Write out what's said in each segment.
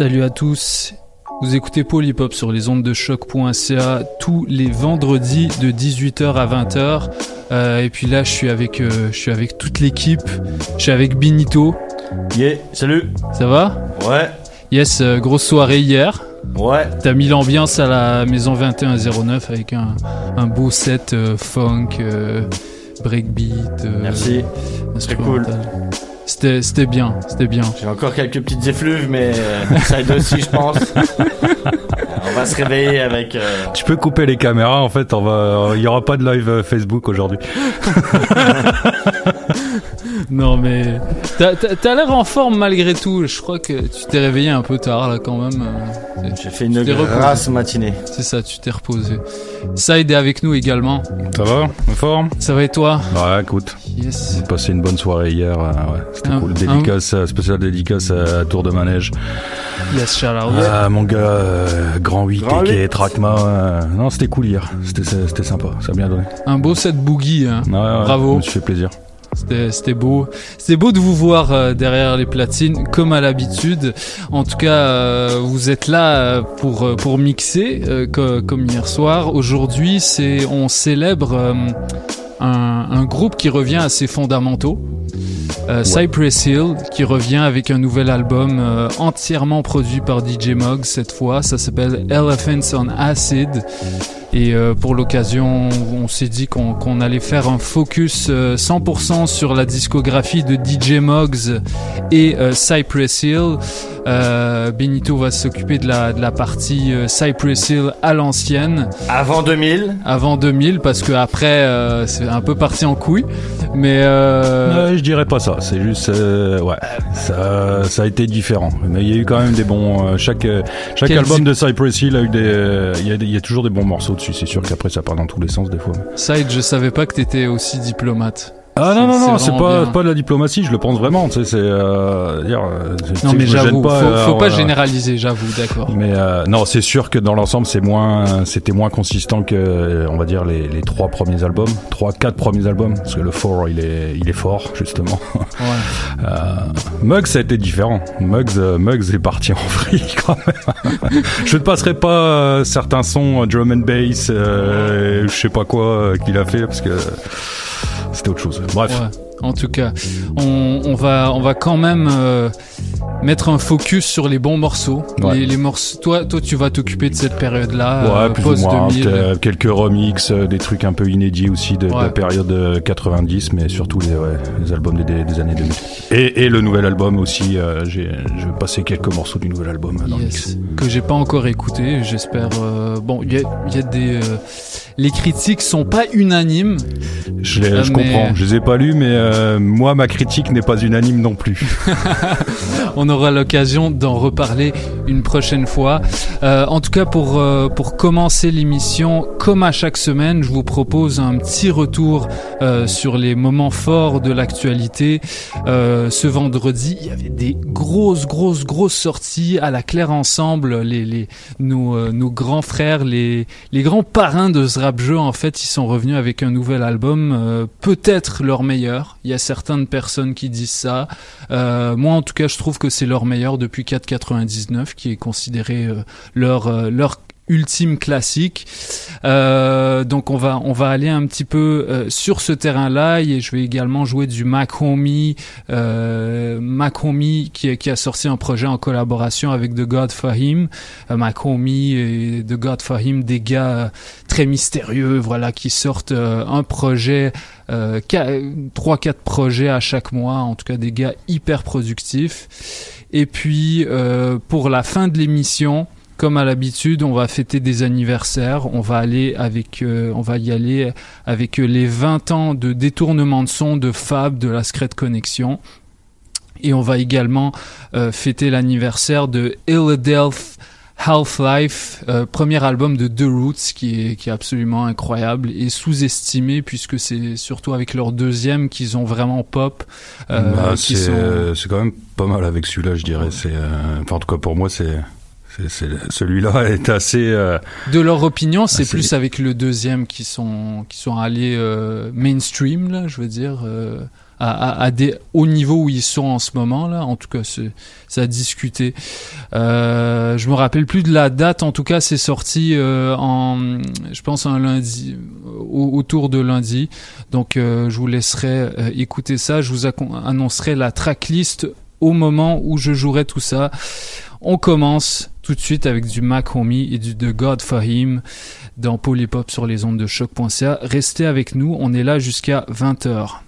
Salut à tous. Vous écoutez Polypop sur les ondes de choc.ca tous les vendredis de 18h à 20h. Euh, et puis là, je suis avec, euh, je suis avec toute l'équipe. Je suis avec Binito. Yeah, salut. Ça va? Ouais. Yes, euh, grosse soirée hier. Ouais. T'as mis l'ambiance à la maison 2109 avec un, un beau set funk, breakbeat. Merci. Très cool. C'était, c'était bien, c'était bien. J'ai encore quelques petites effluves, mais euh, ça aide aussi, je pense. On va se réveiller avec. euh, Tu peux couper les caméras, en fait, on va, il y aura pas de live euh, Facebook aujourd'hui. Non mais t'as, l'air en forme malgré tout. Je crois que tu t'es réveillé un peu tard là quand même. euh, J'ai fait une grasse matinée. C'est ça, tu t'es reposé. Saïd est avec nous également. Ça va En forme Ça va et toi Ouais, écoute, Yes. j'ai passé une bonne soirée hier, euh, ouais, c'était Un- cool. Dédicace, euh, spéciale dédicace à Tour de Manège. Yes, out. Ah, mon gars, euh, Grand 8 Grand et qui est 8. Trackma. euh, non, c'était cool hier, c'était c'était sympa, ça a bien donné. Un beau set boogie. Hein. Ouais, ouais, Bravo. Je me suis fait plaisir. C'était, beau. C'était beau de vous voir euh, derrière les platines, comme à l'habitude. En tout cas, euh, vous êtes là euh, pour mixer, co- comme hier soir. Aujourd'hui, on célèbre un groupe qui revient à ses fondamentaux. Euh, Cypress Hill qui revient avec un nouvel album euh, entièrement produit par DJ Muggs cette fois. Ça s'appelle Elephants on Acid. Et euh, pour l'occasion, on s'est dit qu'on allait faire un focus euh, 100% sur la discographie de DJ Muggs et euh, Cypress Hill. Euh, Benito va s'occuper de la, de la partie euh, Cypress Hill à l'ancienne, Avant 2000, avant 2000, parce que après euh, c'est un peu parti en couille. Mais euh, je dirais pas ça, c'est juste, euh, ouais, ça, ça a été différent. Mais il y a eu quand même des bons. euh, chaque euh, chaque Quel album de Cypress Hill a eu des, euh, il y, y a toujours des bons morceaux dessus. C'est sûr qu'après ça part dans tous les sens des fois. Saïd, je savais pas que t'étais aussi diplomate. Ah non non non, c'est pas bien. pas de la diplomatie, je le pense vraiment. Tu sais, c'est euh, Non mais j'avoue, pas, faut, euh, faut pas voilà. généraliser, j'avoue, d'accord. Mais euh, non, c'est sûr que dans l'ensemble, c'est moins, c'était moins consistant que, on va dire les, les trois premiers albums, trois, quatre premiers albums, parce que le four, il est, il est fort justement. Ouais. Euh, Muggs, ça a été différent. Muggs, euh, Muggs est parti en free quand même. je ne passerai pas euh, certains sons drum and bass, euh, je sais pas quoi qu'il a fait parce que c'était autre chose. En tout cas, on, on va on va quand même euh, mettre un focus sur les bons morceaux. Ouais. Les, les morceaux. Toi toi tu vas t'occuper de cette période-là, Ouais, euh, plus ou post moins. 2000. peut-être Quelques remixes, euh, des trucs un peu inédits aussi de, la période euh, 90, mais surtout les, ouais, les albums des, années 2000. Et, et le nouvel album aussi. euh, j'ai, je vais passer quelques morceaux du nouvel album euh, dans le Yes. mix. que j'ai pas encore écouté. J'espère. euh, bon, il y a, y a des. euh, les critiques sont pas unanimes. Je, les- Euh, je mais- comprends, je les ai pas lus, mais euh, moi, ma critique n'est pas unanime non plus. On aura l'occasion d'en reparler une prochaine fois. Euh, en tout cas, pour, euh, pour commencer l'émission, comme à chaque semaine, je vous propose un petit retour euh, sur les moments forts de l'actualité. Euh, ce vendredi, il y avait des grosses, grosses, grosses sorties à la Claire Ensemble. Les, les, nos, nos grands frères, les, les grands parrains de ce rap jeu, en fait, ils sont revenus avec un nouvel album, peut-être leur meilleur. Il y a certaines personnes qui disent ça. Euh, moi, en tout cas, je trouve que c'est leur meilleur depuis 4,99, qui est considéré euh, leur euh, leur ultime classique. Euh, donc on va on va aller un petit peu euh, sur ce terrain-là et je vais également jouer du Mac Homie, euh, Mac Homie qui, qui a sorti un projet en collaboration avec The God Fahim. Euh, Mac Homie et The God Fahim, des gars euh, très mystérieux, voilà, qui sortent euh, un projet euh, trois quatre projets à chaque mois, en tout cas des gars hyper productifs. Et puis euh, pour la fin de l'émission, comme à l'habitude, on va fêter des anniversaires. On va aller avec, euh, on va y aller avec les 20 ans de détournement de son de Fab de la Secret Connection. Et on va également euh, fêter l'anniversaire de Illadelph Half-Life, euh, premier album de The Roots qui est, qui est absolument incroyable et sous-estimé puisque c'est surtout avec leur deuxième qu'ils ont vraiment pop. Bah, c'est quand même pas mal avec celui-là, je dirais. C'est enfin, en tout cas pour moi, c'est celui-là est assez. Euh, de leur opinion, c'est plus avec le deuxième qui sont qui sont allés euh, mainstream là, je veux dire. Euh, à, à, des au niveau où ils sont en ce moment là. En tout cas, ça a discuté. Je me rappelle plus de la date. En tout cas, c'est sorti en, je pense un lundi, autour de lundi. Donc, je vous laisserai écouter ça. Je vous annoncerai la tracklist au moment où je jouerai tout ça. On commence tout de suite avec du Mac Homie et du The God for Him dans Polypop sur les ondes de choc.ca. Restez avec nous, on est là jusqu'à 20h.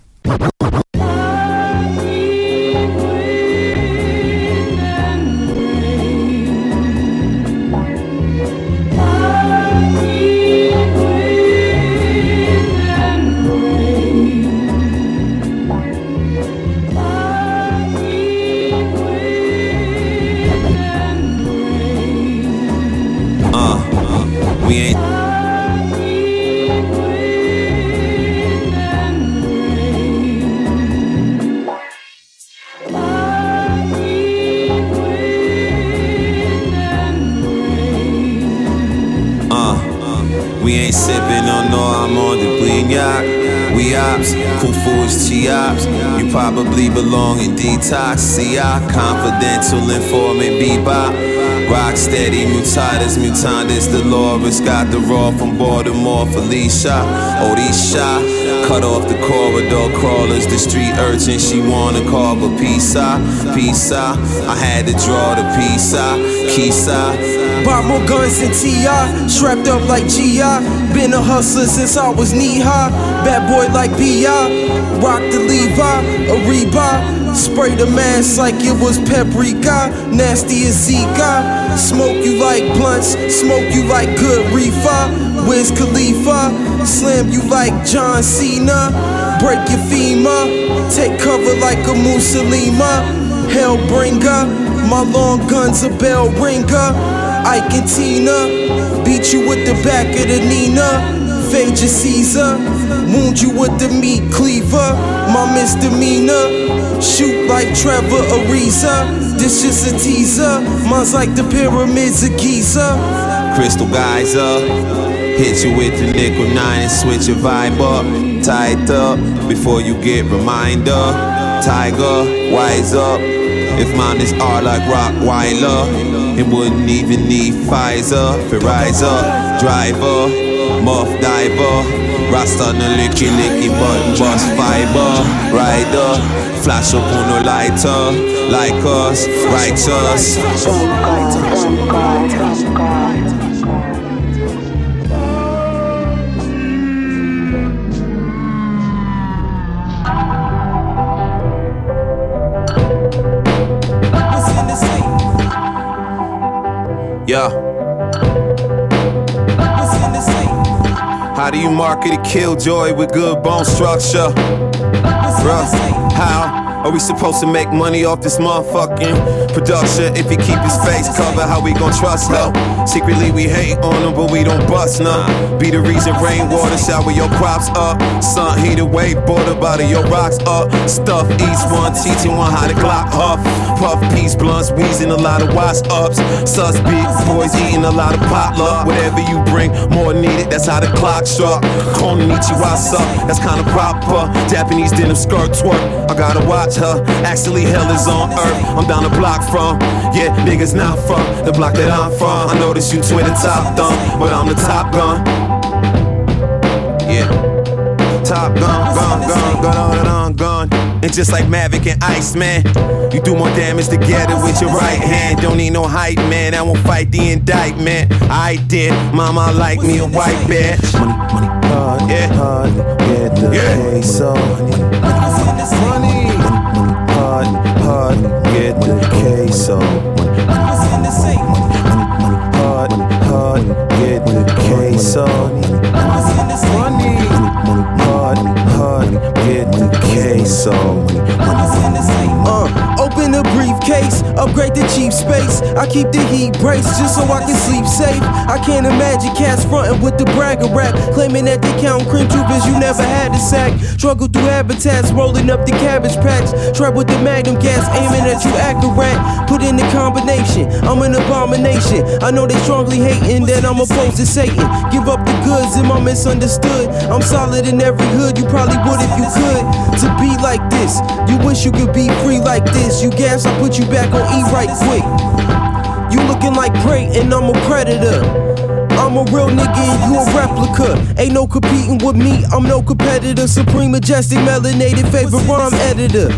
Confidential informant, bebop. Rock steady, mutatis mutandis, Dolores got the raw from Baltimore, Felicia. Odisha, cut off the corridor crawlers, the street urchin, she wanna call, but peace out, peace out. I had to draw the peace out, Kisa. Bought more guns than T.I. Strapped up like G.I. Been a hustler since I was knee high. Bad boy like B.I. Rock the Levi, a Reebok. Spray the mask like it was paprika. Nasty as Zika. Smoke you like blunts. Smoke you like good reefer. Wiz Khalifa. Slam you like John Cena. Break your femur. Take cover like a Mussolima. Hellbringer. My long gun's a bell ringer. Ike and Tina. Beat you with the back of the Nina. Fade Caesar. Wound you with the meat cleaver. My misdemeanor. Shoot like Trevor Ariza. This just a teaser. Mine's like the pyramids of Giza. Crystal geyser. Hit you with the nickel nine and switch your vibe up. Tight up before you get reminder. Tiger, wise up. If mine is art like Rockweiler. It wouldn't even need Pfizer, Verizon, driver, muff diver. Rasta no licky licky button bust fiber. Rider, flash up on no lighter. Like us, righteous. Do you market a killjoy with good bone structure? Bruh, how? Are we supposed to make money off this motherfucking production? If he keep his face covered, how we gon' trust him? Secretly we hate on him, but we don't bust none. Be the reason rainwater shower your crops up. Sun heat away, border body your rocks up. Stuff each one, teaching one how to clock huff. Puff peace blunts, wheezing a lot of wash ups. Sus big boys eating a lot of potluck. Whatever you bring, more needed, that's how the clock struck. what's up, that's kinda proper. Japanese denim skirt twerk, I gotta watch her. Actually, hell is on earth. I'm down the block from, yeah, niggas not from the block that I'm from. I notice you twin the top thumb, but I'm the top gun. Yeah, top gun, gun, gun, gun, gun, gun. And just like Mavic and Iceman, you do more damage together with your right hand. Don't need no hype, man. I won't fight the indictment. I did. Mama like me a white bitch. Money, money, hard, yeah. hard, get the yeah. peso. Money, money, money, hard, hard, get the queso. Hard, hard, get the queso. Money, hard, hard, get the queso. Uh, case, upgrade the cheap space. I keep the heat braced just so I can sleep safe. I can't imagine cats frontin' with the bragger rap, claiming that they count cream troopers you never had to sack. Struggle through habitats, rolling up the cabbage patch. Trap with the magnum gas, aiming at you accurate. Put in the combination, I'm an abomination. I know they strongly hating that I'm opposed to Satan. Give up goods, am I misunderstood? I'm solid in every hood, you probably would if you could. To be like this, you wish you could be free like this. You gas, I put you back on E right quick. You looking like great, and I'm a predator. I'm a real nigga and you a replica. Ain't no competing with me, I'm no competitor. Supreme, majestic, melanated, favorite rhyme editor.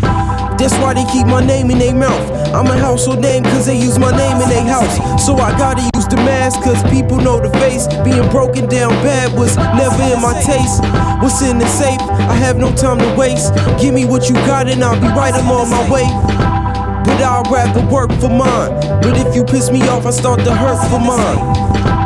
That's why they keep my name in their mouth. I'm a household name cause they use my name in their house. So I gotta use the mask cause people know the face. Being broken down bad was never in my taste. What's in the safe? I have no time to waste. Give me what you got and I'll be right, I'm on my way. But I'd rather work for mine. But if you piss me off, I start to hurt for mine.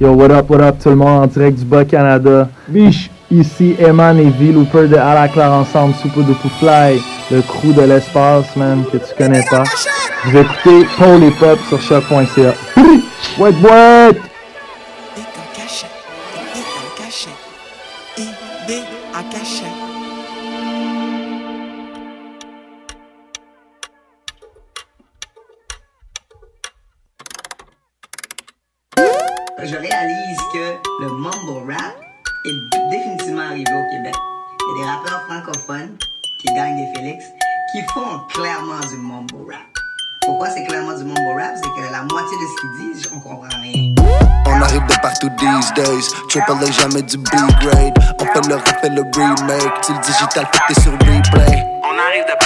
Yo, what up, what up, tout le monde en direct du Bas-Canada. Biche, ici Eman et V-Looper de À la Claire Ensemble, Soupe de Fly, le crew de l'espace, man, que tu connais pas. Vous écoutez Paul et Pop sur choc.ca. What, what? Triple jamais du B-grade. On fait le et le remake. Tu le digital, fait t'es sur replay. On arrive On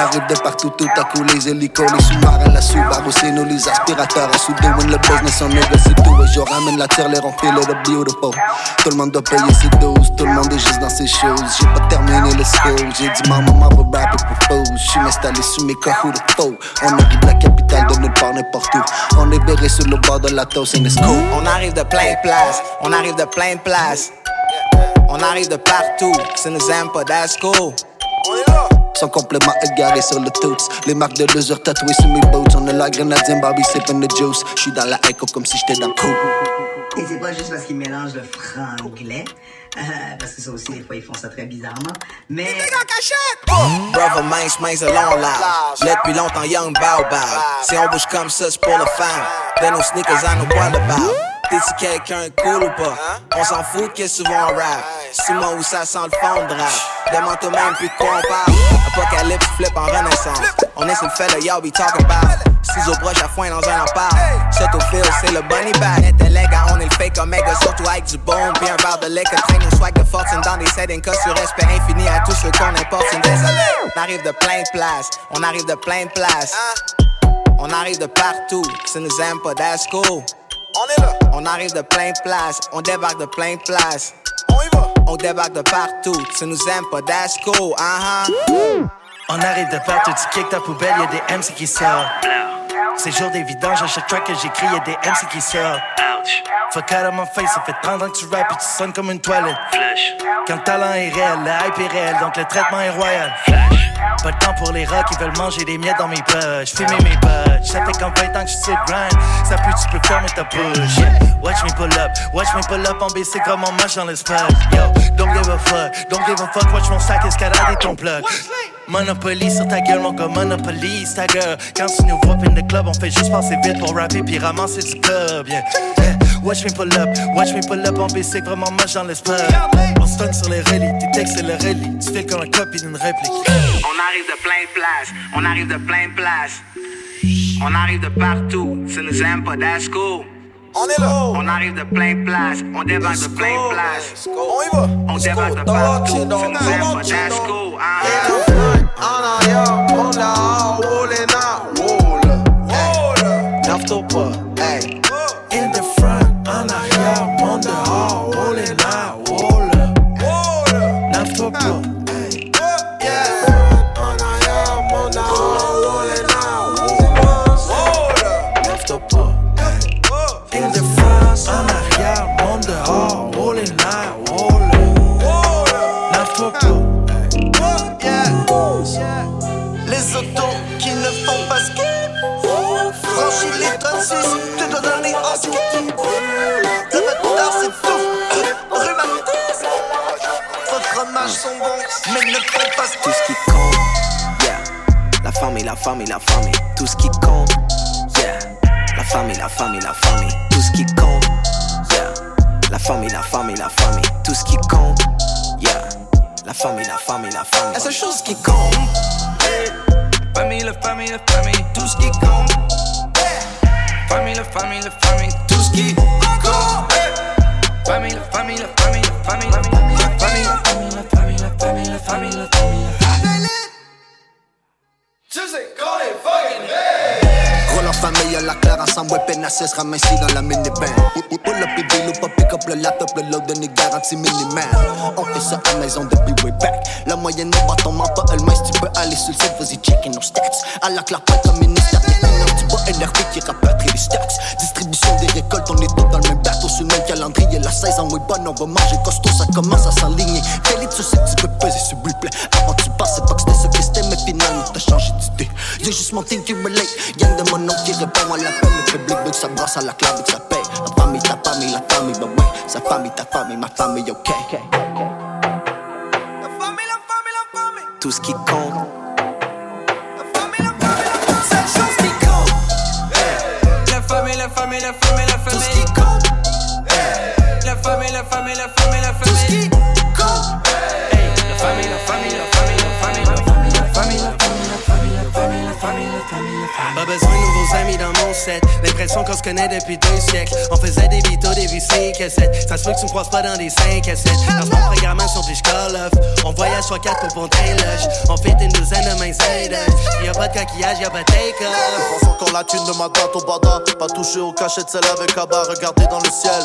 arrive de partout, tout à coup, les hélicos, les sous-marins, la Subaru, c'est nous, les aspirateurs, à sous doing le business, on négocie tout, et je ramène la terre, les feel it beautiful. Tout le monde doit payer ses doses, tout le monde est juste dans ses choses. J'ai pas terminé le school, j'ai dit, maman, maman rapper pour faux. J'suis installé sous mes cahous de faux. On arrive de la capitale de nulle part, n'importe où. On est berré sur le bord de la toast, and it's cool. On arrive de plein de places, on arrive de plein de places. On arrive de partout, ça nous aime pas, that's cool. Sont complètement égarés sur le toots. Les marques de deux heures tatouées sur mes boots. On est la grenadien, Bobby sipping the juice. J'suis dans la echo comme si j'étais dans le coup. Et c'est pas juste parce qu'ils mélangent le franglais, euh, parce que ça aussi, des fois, ils font ça très bizarrement. Mais. Brother mince, mince, long large. Là depuis longtemps, young baobab. Si on bouge comme ça, c'est pour le fan. De nos sneakers nos poils de barbe. T'es-tu quelqu'un cool ou pas? On s'en fout qu'est-ce que tu en rap. Dis-moi où ça sent le fond de rap. Demande toi-même plus de quoi on parle. Apocalypse flip en renaissance. On est sur le fait y'all be talking about. Ciseaux broche à foin dans un empare. Cet au fil, c'est le bunny bag. Intellect, on est le fake omega, surtout avec du bon. Puis un verre de lait que traîne nos swag de fortune dans des settings. Cas sur respect infini à tous ceux qu'on importe. Une. On arrive de plein de places. On arrive de plein de places. On arrive de partout. Ça nous aime pas, that's cool. On est là. On arrive de plein de places. On débarque de plein de places. On y va. On débarque de partout. Ça nous aime pas, that's cool. Uh-huh. On arrive de partout, tu kick ta poubelle, y'a des MC qui sortent. C'est jour des vidanges, à chaque track que j'écris, y'a des MC qui sortent. Fuck out of my face, ça fait 30 ans que tu rappes et tu sonnes comme une toilette. Quand le talent est réel, le hype est réel, donc le traitement est royal. Pas de temps pour les rats qui veulent manger des miettes dans mes poches. Fumer mes poches, ça fait comme 20 ans que je suis sur le grind. Ça pue, tu peux fermer ta bouche. Yeah. Watch me pull up, watch me pull up en basic comme on marche dans le spot. Yo, don't give a fuck, don't give a fuck, watch mon sac escalader ton plug. Monopoly sur ta gueule, mon gars, Monopoly, ta gueule. Quand tu nous vois in the club, on fait juste passer vite pour rapper puis ramasser du club. Yeah. Yeah. Watch me pull up, watch me pull up en basic, vraiment moche dans le spot. On stun sur les relis, tes textes c'est le relis. Tu fais comme un copie d'une réplique. On arrive de plein de places, on arrive de plein de places. On arrive de partout, ça nous aime pas, that's cool. On est là. On arrive de plein de places, on débarque de plein de places. On y va. On débarque de partout, ça nous aime pas, that's cool. Anaya, ona, wolena, wola. Wola. Naftopper, ayy. Oh. In the front, Anaya. Sont bons, mais ne pas. Tout ce qui compte, yeah. La famille, la famille, la famille. Tout ce qui compte, yeah. La famille, la famille, la famille. Tout ce qui compte, yeah. La famille, la famille, la famille. Tout ce qui compte, yeah. La famille, la famille, la famille. La seule chose qui compte, Famille, la famille, la famille, tout ce qui compte. Famille, la famille, la famille, tout ce qui compte. Famille, la famille, la famille, familia, familia, familia, familia, familia, familia, familia. La famille, la famille, la famille. Gros la famille à la claire ensemble, ouais, cesse, ramassé dans la minivan. Pull up deal ou pas pick up le laptop, le load de garantie minimal. On fait ça à maison depuis way back. La moyenne n'est pas ton mentor, elle mince, tu peux aller sur le site, vas-y checker nos stats. À la pas comme ministère, tu vois NRP qui rapatrie les stacks. Distribution des récoltes, on est tous dans le même bateau, sur le même calendrier. La saison est bonne, on va manger costaud, ça commence à s'aligner. Félix, tu sais tu peux peser sur replay. Avant tu passes, c'est pas que c'était ce que c'était, mais finalement t'as changé d'idée. J'ai juste mon team qui relate. Gang de mon nom qui répond à l'appel. Le public veut que ça brasse à la clave et que ça paye. La famille, ta famille, la famille, bah ouais. Sa famille, ta famille, ma famille, ok. tout ce qui compte. La famille, la famille, la famille, la famille. Tout ce qui compte. La famille, la famille, la famille, la famille. Tout ce qui compte. La famille, la famille, la famille, besoin de nouveaux amis dans mon set. L'impression qu'on se connaît depuis deux siècles. On faisait des vidéos, des VC cassettes. Ça se peut que tu me croises pas dans des 5 à 7. Dans mon programmation, puis je. On voyage soit 4 pour ponter loge. On fait une douzaine de mains aides. Y'a pas de coquillage, y'a pas de take-off. Pense encore la thune de ma date au bada. Pas touché au cachet de celle avec Abba. Regardez dans le ciel.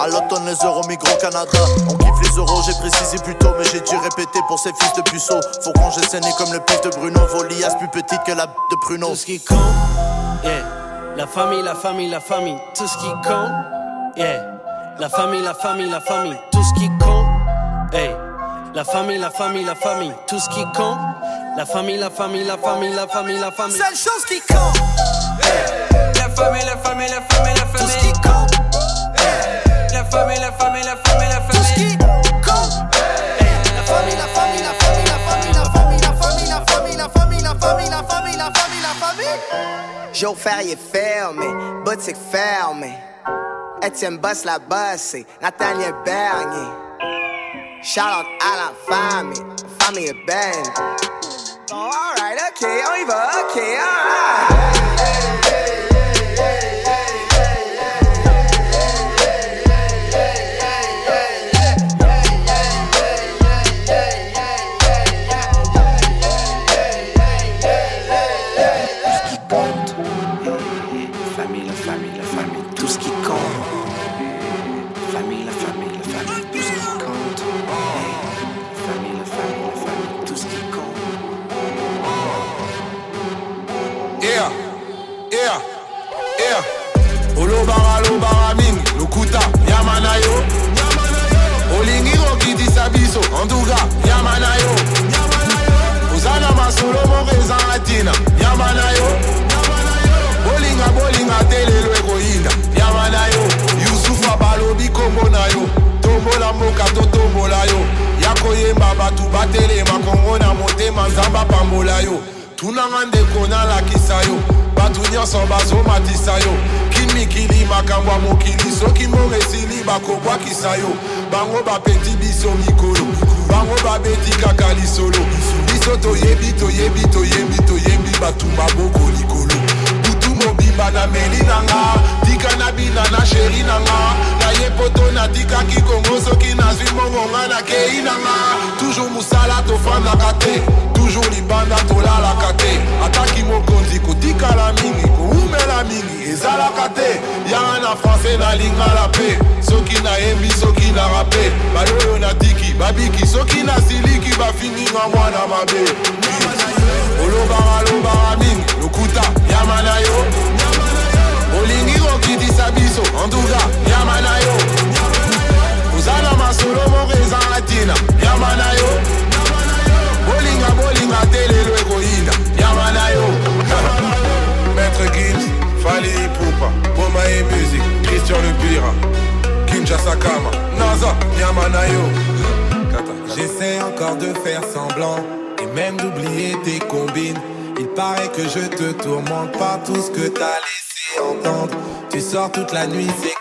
À l'automne, les euros migrent au Canada. On kiffe les euros, j'ai précisé plus tôt, mais j'ai dû répéter pour ces fils de puceaux. Faut qu'on j'ai saigné comme le pif de Bruno. Vos liasses plus petites que la b de Pruno. Tout ce qui compte, yeah. La famille, la famille, la famille. Tout ce qui compte, yeah. La famille, la famille, la famille. Tout ce qui compte, hey. La famille, la famille, la famille. Tout ce qui compte. La famille, la famille, la famille, la famille, la famille. Seule chose qui compte. La famille, la famille, la famille, la famille. Tout ce qui compte. Famille, la famille, la famille, la famille. Tout ce qui compte. La famille, la fermé, boutique fermée. Etienne Boss la bossé, Nathaniel Bernier. Shout out à la famille, famille belle. Oh, alright, ok, on y va, ok, alright. Lukuta, yamana yo. Olingi okitisa biso, antuka, yamana yo. Uzana masolo moreza atina, yamana yo. Bolinga bolinga telelo ekoyinda, yamana yo. Yusufa balobi kombo na yo, tombola mboka totombola yo. yakoyemba bato batelema kongo na motema nzambe apambola yo tunanga ndeko nalakisa yo bato nyonso bazomatisa yo kimikili makambo ya mokili soki mbongo esili bakobwakisa yo. Bango bapeti biso mikolo bango babeti kaka lisolo. Biso toyebi toyebi toyebi toyebi bato maboko likolo mobimba na meli na nga tika na bina na sheri na nga na ye poto natikaki kongo soki nazwi mbongo nga nakei na nga toujours mosala tofandaka te toujours libanda tolalaka te. Ataki mokonzi kotikala mingi koumela mingi ezalaka te. Yanga na francais nalingala mpe soki nayembi soki na rape baloyo natiki babiki soki nasiliki bafininga mwana mabe Olobara Lombarabing, Lokuta, Yamanayo. Olingiro qui dit Sabiso, Anduga, Yamanayo. Uzalama Solomon Reza Latina, Yamanayo. Bolinga Bolinga Telelo Egoïna, Yamanayo. Maître Gibbs, Fali Poupa, Boma et Musique, Christian Lupira, Kinja Sakama, Naza, Yamanayo. J'essaie encore de faire semblant même d'oublier tes combines. Il paraît que je te tourmente par tout ce que t'as laissé entendre. Tu sors toute la nuit, c'est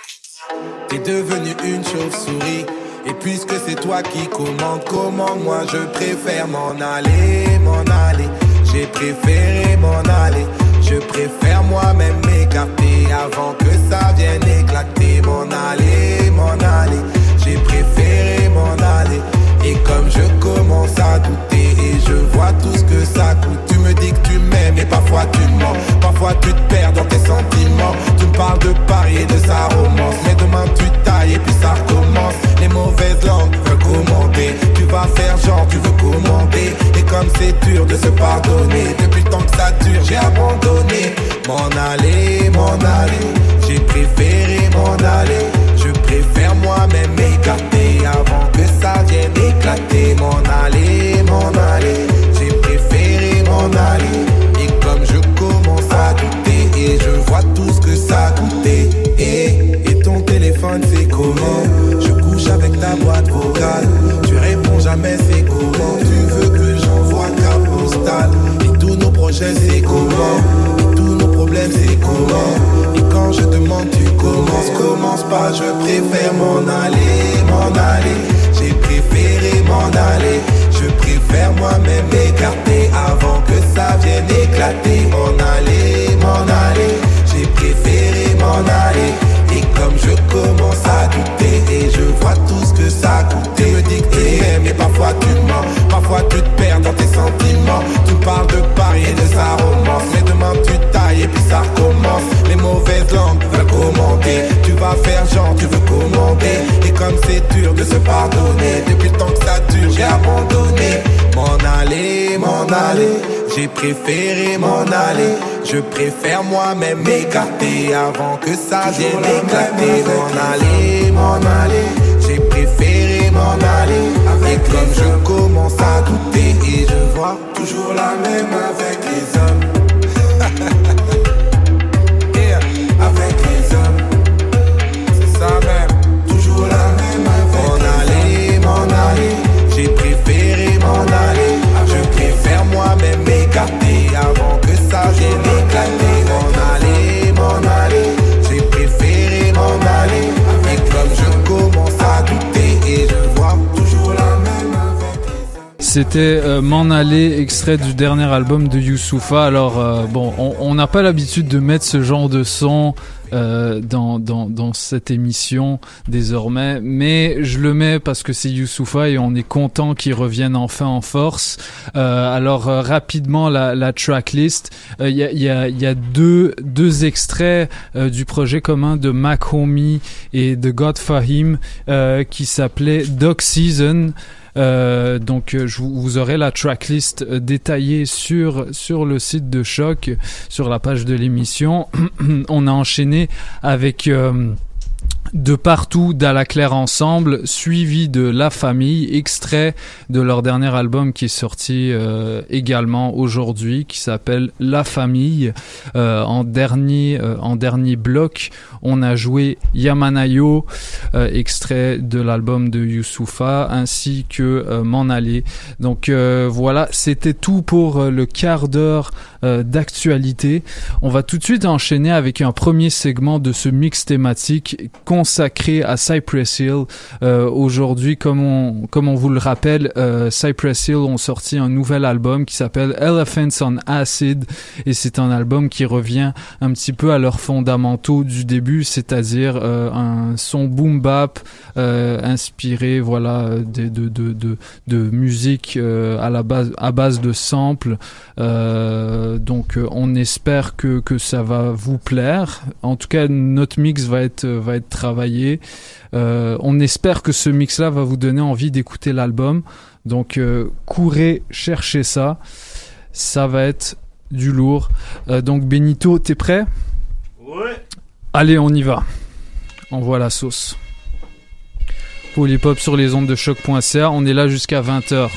T'es devenu une chauve-souris. Et puisque c'est toi qui commandes, comment moi je préfère m'en aller, m'en aller? J'ai préféré m'en aller. Je préfère moi-même m'écarter avant que ça vienne éclater. M'en aller, m'en aller. J'ai préféré m'en aller. Et comme je commence à douter je vois tout ce que ça coûte, tu me dis que tu m'aimes et parfois tu mens. Parfois tu te perds dans tes sentiments. Tu me parles de Paris et de sa romance. Mais demain tu tailles et puis ça recommence. Les mauvaises langues veulent commander. Tu vas faire genre, tu veux commander. Et comme c'est dur de se pardonner, depuis le temps que ça dure, j'ai abandonné. M'en aller, m'en aller. J'ai préféré m'en aller. Je préfère moi-même m'écarter avant que ça vienne éclater. M'en aller, J'ai préféré m'en aller. Et comme je commence à douter, et je vois tout ce que ça coûté. Et, et ton téléphone, c'est comment? Je couche avec ta boîte vocale. Tu réponds jamais, préféré m'en aller. Je préfère moi-même m'écarter avant que ça vienne éclater. M'en aller, m'en aller. J'ai préféré m'en aller. Et comme je commence à douter et je vois toujours la même avec les hommes. C'était euh, M'en aller, extrait du dernier album de Youssoufa. Alors, euh, bon, on- n'a pas l'habitude de mettre ce genre de son euh, dans, dans, dans cette émission désormais, mais je le mets parce que c'est Youssoufa et on est content qu'il revienne enfin en force. Euh, alors, euh, rapidement, la, la tracklist. Euh, Il y, a, y, a, y a deux, deux extraits euh, du projet commun de Mac Homie et de God Fahim euh, qui s'appelait Dog Season. Euh, donc euh, je vous, vous aurez la tracklist euh, détaillée sur sur le site de Choc, sur la page de l'émission. On a enchaîné avec euh, de partout d'À Claire ensemble, suivi de La Famille, extrait de leur dernier album qui est sorti euh, également aujourd'hui, qui s'appelle La Famille. Euh, en dernier euh, en dernier bloc, on a joué Yamanayo, euh, extrait de l'album de Youssoufa, ainsi que euh, M'en aller. Donc voilà, c'était tout pour le quart d'heure d'actualité. On va tout de suite enchaîner avec un premier segment de ce mix thématique consacré à Cypress Hill. Euh, Aujourd'hui, comme on, comme on vous le rappelle, euh, Cypress Hill ont sorti un nouvel album qui s'appelle Elephants on Acid et c'est un album qui revient un petit peu à leurs fondamentaux du début, c'est-à-dire euh, un son boom bap inspiré voilà de de de de, de musique à la base à base de samples. Donc on espère que que ça va vous plaire. En tout cas, notre mix va être va être travaillé. Euh, on espère que ce mix-là va vous donner envie d'écouter l'album. Donc euh, courez chercher ça. Ça va être du lourd. Euh, donc Benito, t'es prêt? Ouais. Allez, on y va. Envoie la sauce. Polypop sur les ondes de choc.ca. On est là jusqu'à 20h.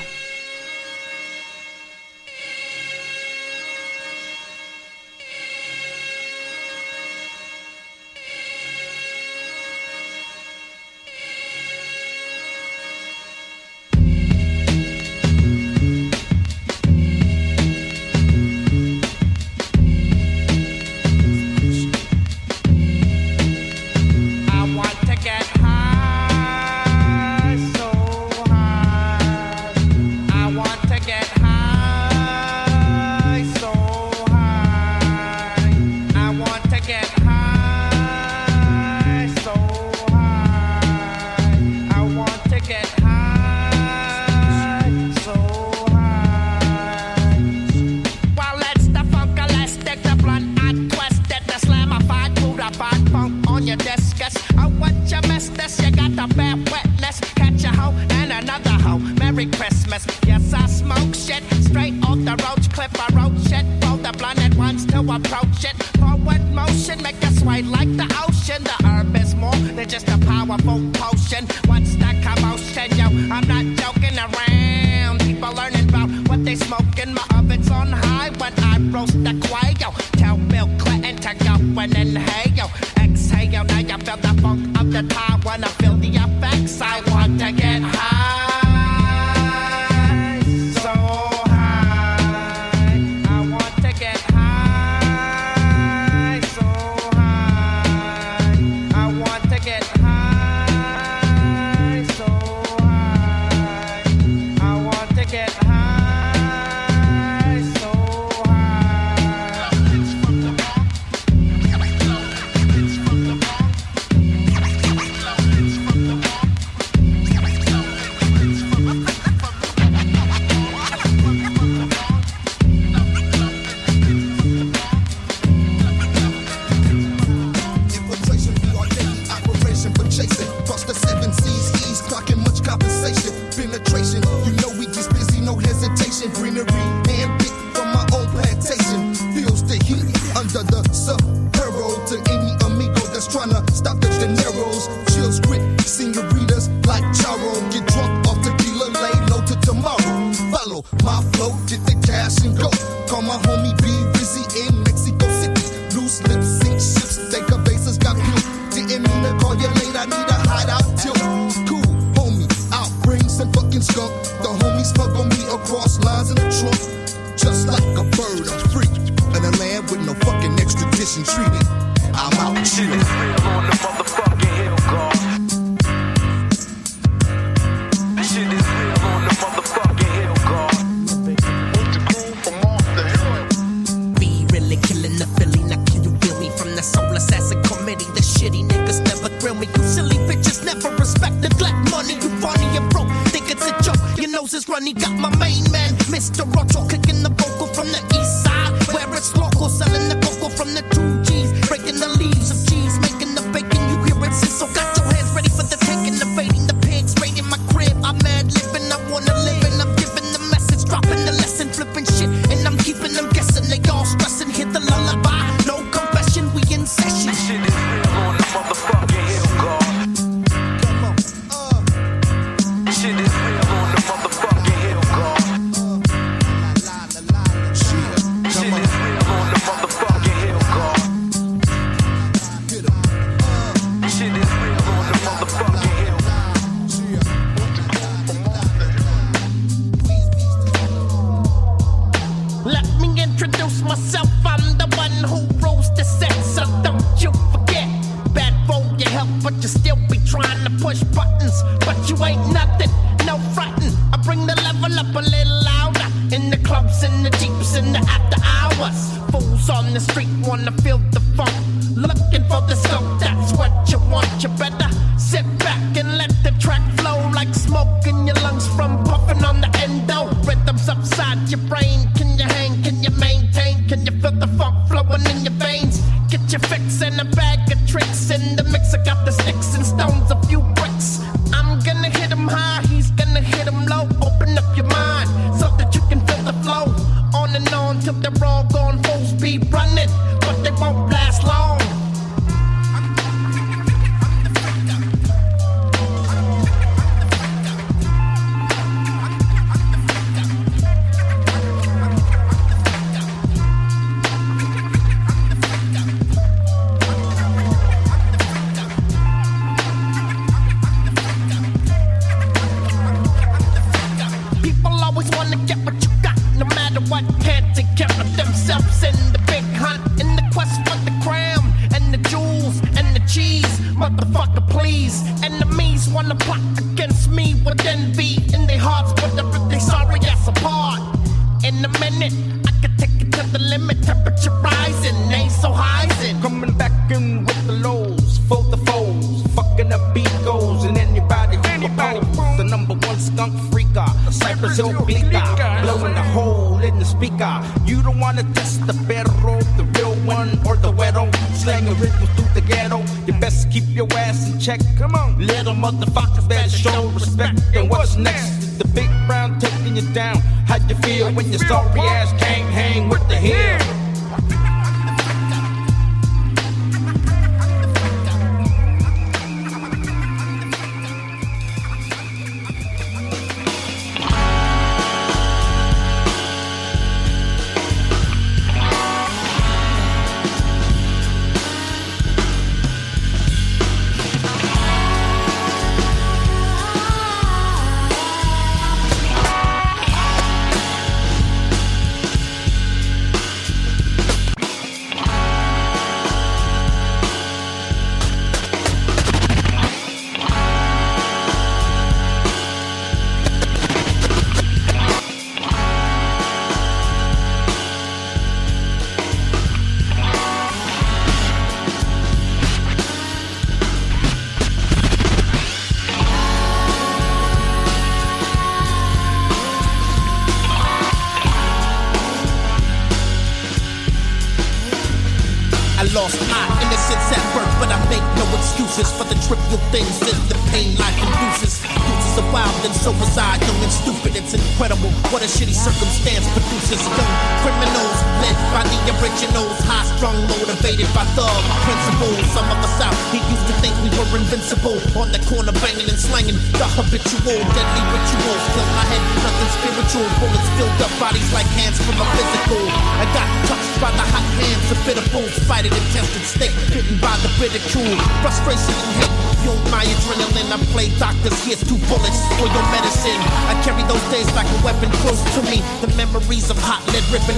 Let me introduce myself. I'm the one who rules the set, so don't you forget. Bad for your health, but you still be trying to push buttons. But you ain't nothing, no frontin'. I bring the level up a little louder in the clubs, in the jeeps, in the after hours. Fools on the street wanna feel the funk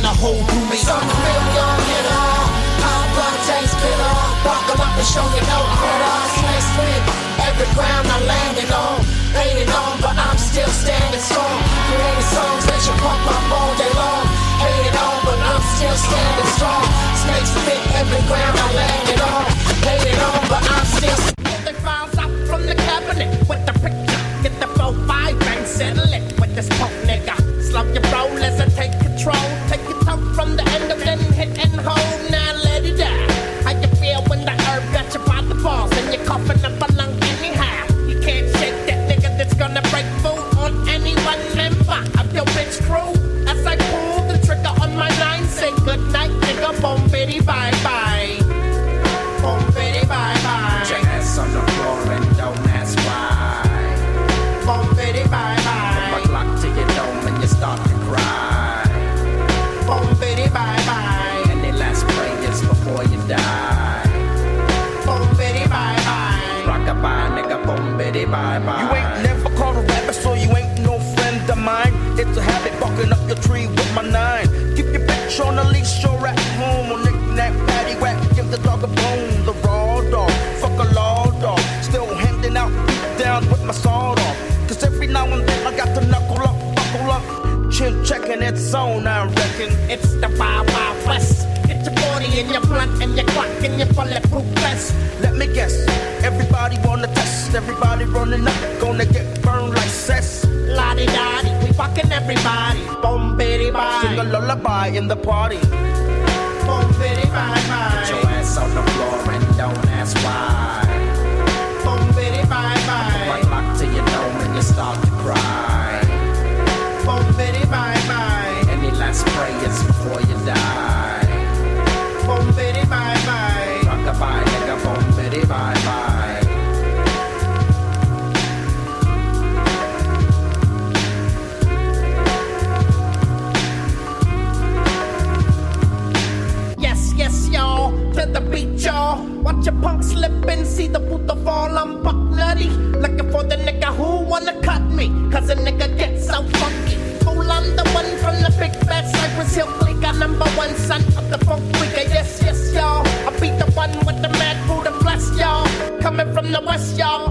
and the whole crew made Some real young hitter, hot blood taste bitter. Walk em up and show you no critter Snakes swim, every ground I'm landing on. Hated on, but I'm still standing strong. Creating songs that you pump my all day long. Hated on, but I'm still standing strong. Snakes fit every ground I'm landing on. Hated on, but I'm still Getting files out from the cabinet With the picture, get the 4-5 and settle it With this punk nigga. Slump your rollers and take control from the end of then hit and home. Now let it die. How you feel when the herb got you by the balls and you coughing? It's the Wild Wild West. Get your body and your blunt and your clock and your bulletproof vest. Let me guess, everybody wanna test. Everybody running up, gonna get burned like cess. La di da di, we fucking everybody. Boom bitty bye. Sing a lullaby in the party. Boom bitty bye bye. Put your ass on the floor and don't ask why. Watch a punk slip and see the puta fall. I'm buck nutty. Looking for the nigga who wanna cut me. Cause a nigga gets so funky. Fool, I'm the one from the big bad Cypress Hill flick. I'm number one son of the funk weaker. Yes, yes, y'all. I be the one with the mad food and bless y'all. Coming from the west, y'all.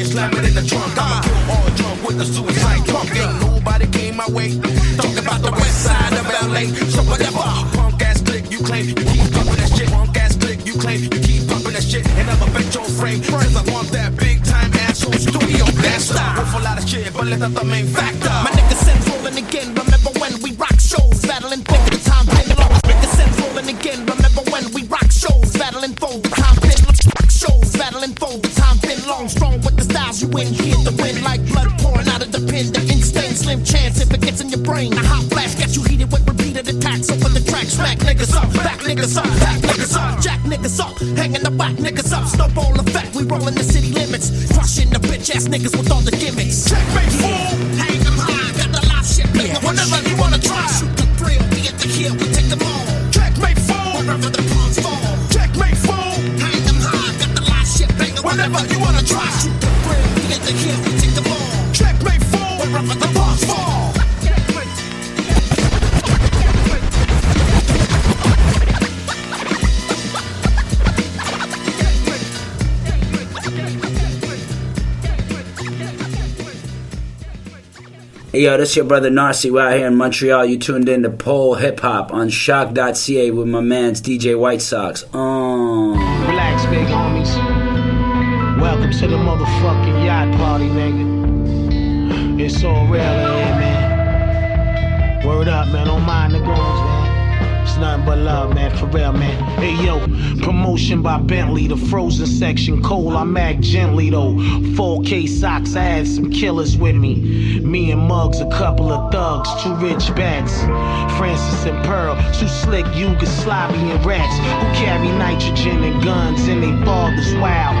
slam it in the trunk. I'ma kill all drunk with the suicide punk. Ain't nobody came my way. Talk about the west side of LA. So whatever punk ass click you claim, you keep pumping that shit. Punk ass click you claim, you keep pumping that shit. And I'ma bet your frame. Cause I want that big time asshole studio blaster. With a lot of shit, but let that the main factor. My nigga sense rolling again. Remember when we rock shows, battling thick foes, the time been long. Strong with the styles you win, hit the wind like blood pouring out of the pen. The instinct, slim chance if it gets in your brain. A hot flash gets you heated with repeated attacks. Open the track, smack niggas up, back niggas up, back niggas up, jack niggas up, hanging the back niggas up. Snowball effect, we rolling the city limits, crushing the bitch ass niggas with all the gimmicks. Checkmate fool, hang Whenever you wanna try, shoot the thrill, we at the hill, we take them all. Checkmate fool, wherever the pawns fall. Hey yo, this your brother Narcy. We're out here in Montreal. You tuned in to Pole Hip Hop on shock.ca with my man's DJ White Sox. Um. Relax, big homies. To the motherfucking yacht party, nigga. It's all real here, man. Word up, man. Don't mind the goons, man. It's nothing but love, man. For real, man. Hey, yo. Promotion by Bentley. The frozen section cold. I'm mag gently, though. 4K socks. I had some killers with me. Me and Muggs, a couple of thugs. Two rich bats. Francis and Pearl. Two slick Yugoslavian rats. Who carry nitrogen and guns and they fathers. Wow.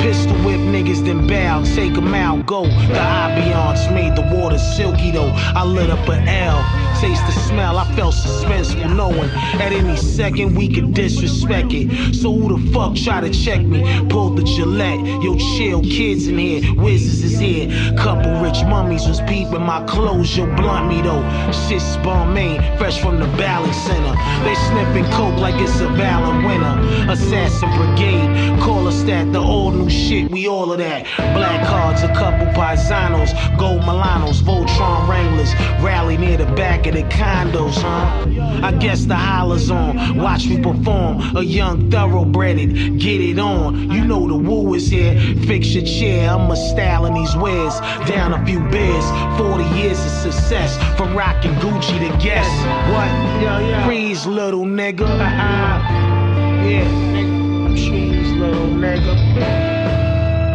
Pistol whip niggas, then bow. Take 'em out, go. The ambiance made the water silky, though. I lit up an L. Taste the smell, I felt suspenseful, knowing at any second we could disrespect it. So who the fuck try to check me? Pull the Gillette, yo chill, kids in here, Wizards is here. Couple rich mummies was peeping my clothes, yo blunt me though. Shit's Balmain, fresh from the Valley Center. They sniffing coke like it's a valid winter. Assassin Brigade, call us that, the old new shit, we all of that. Black cards, a couple paisanos, gold Milanos, Voltron Wranglers, rally near the back of the condos, huh? I guess the hollers watch me perform. A young thoroughbreded, get it on. You know the woo is here. Fix your chair, I'm a style in these wares. Down a few beers, 40 years of success. From rocking Gucci to Guess. What? Yo, yo. Freeze, little nigga. yeah, nigga. Freeze, little nigga.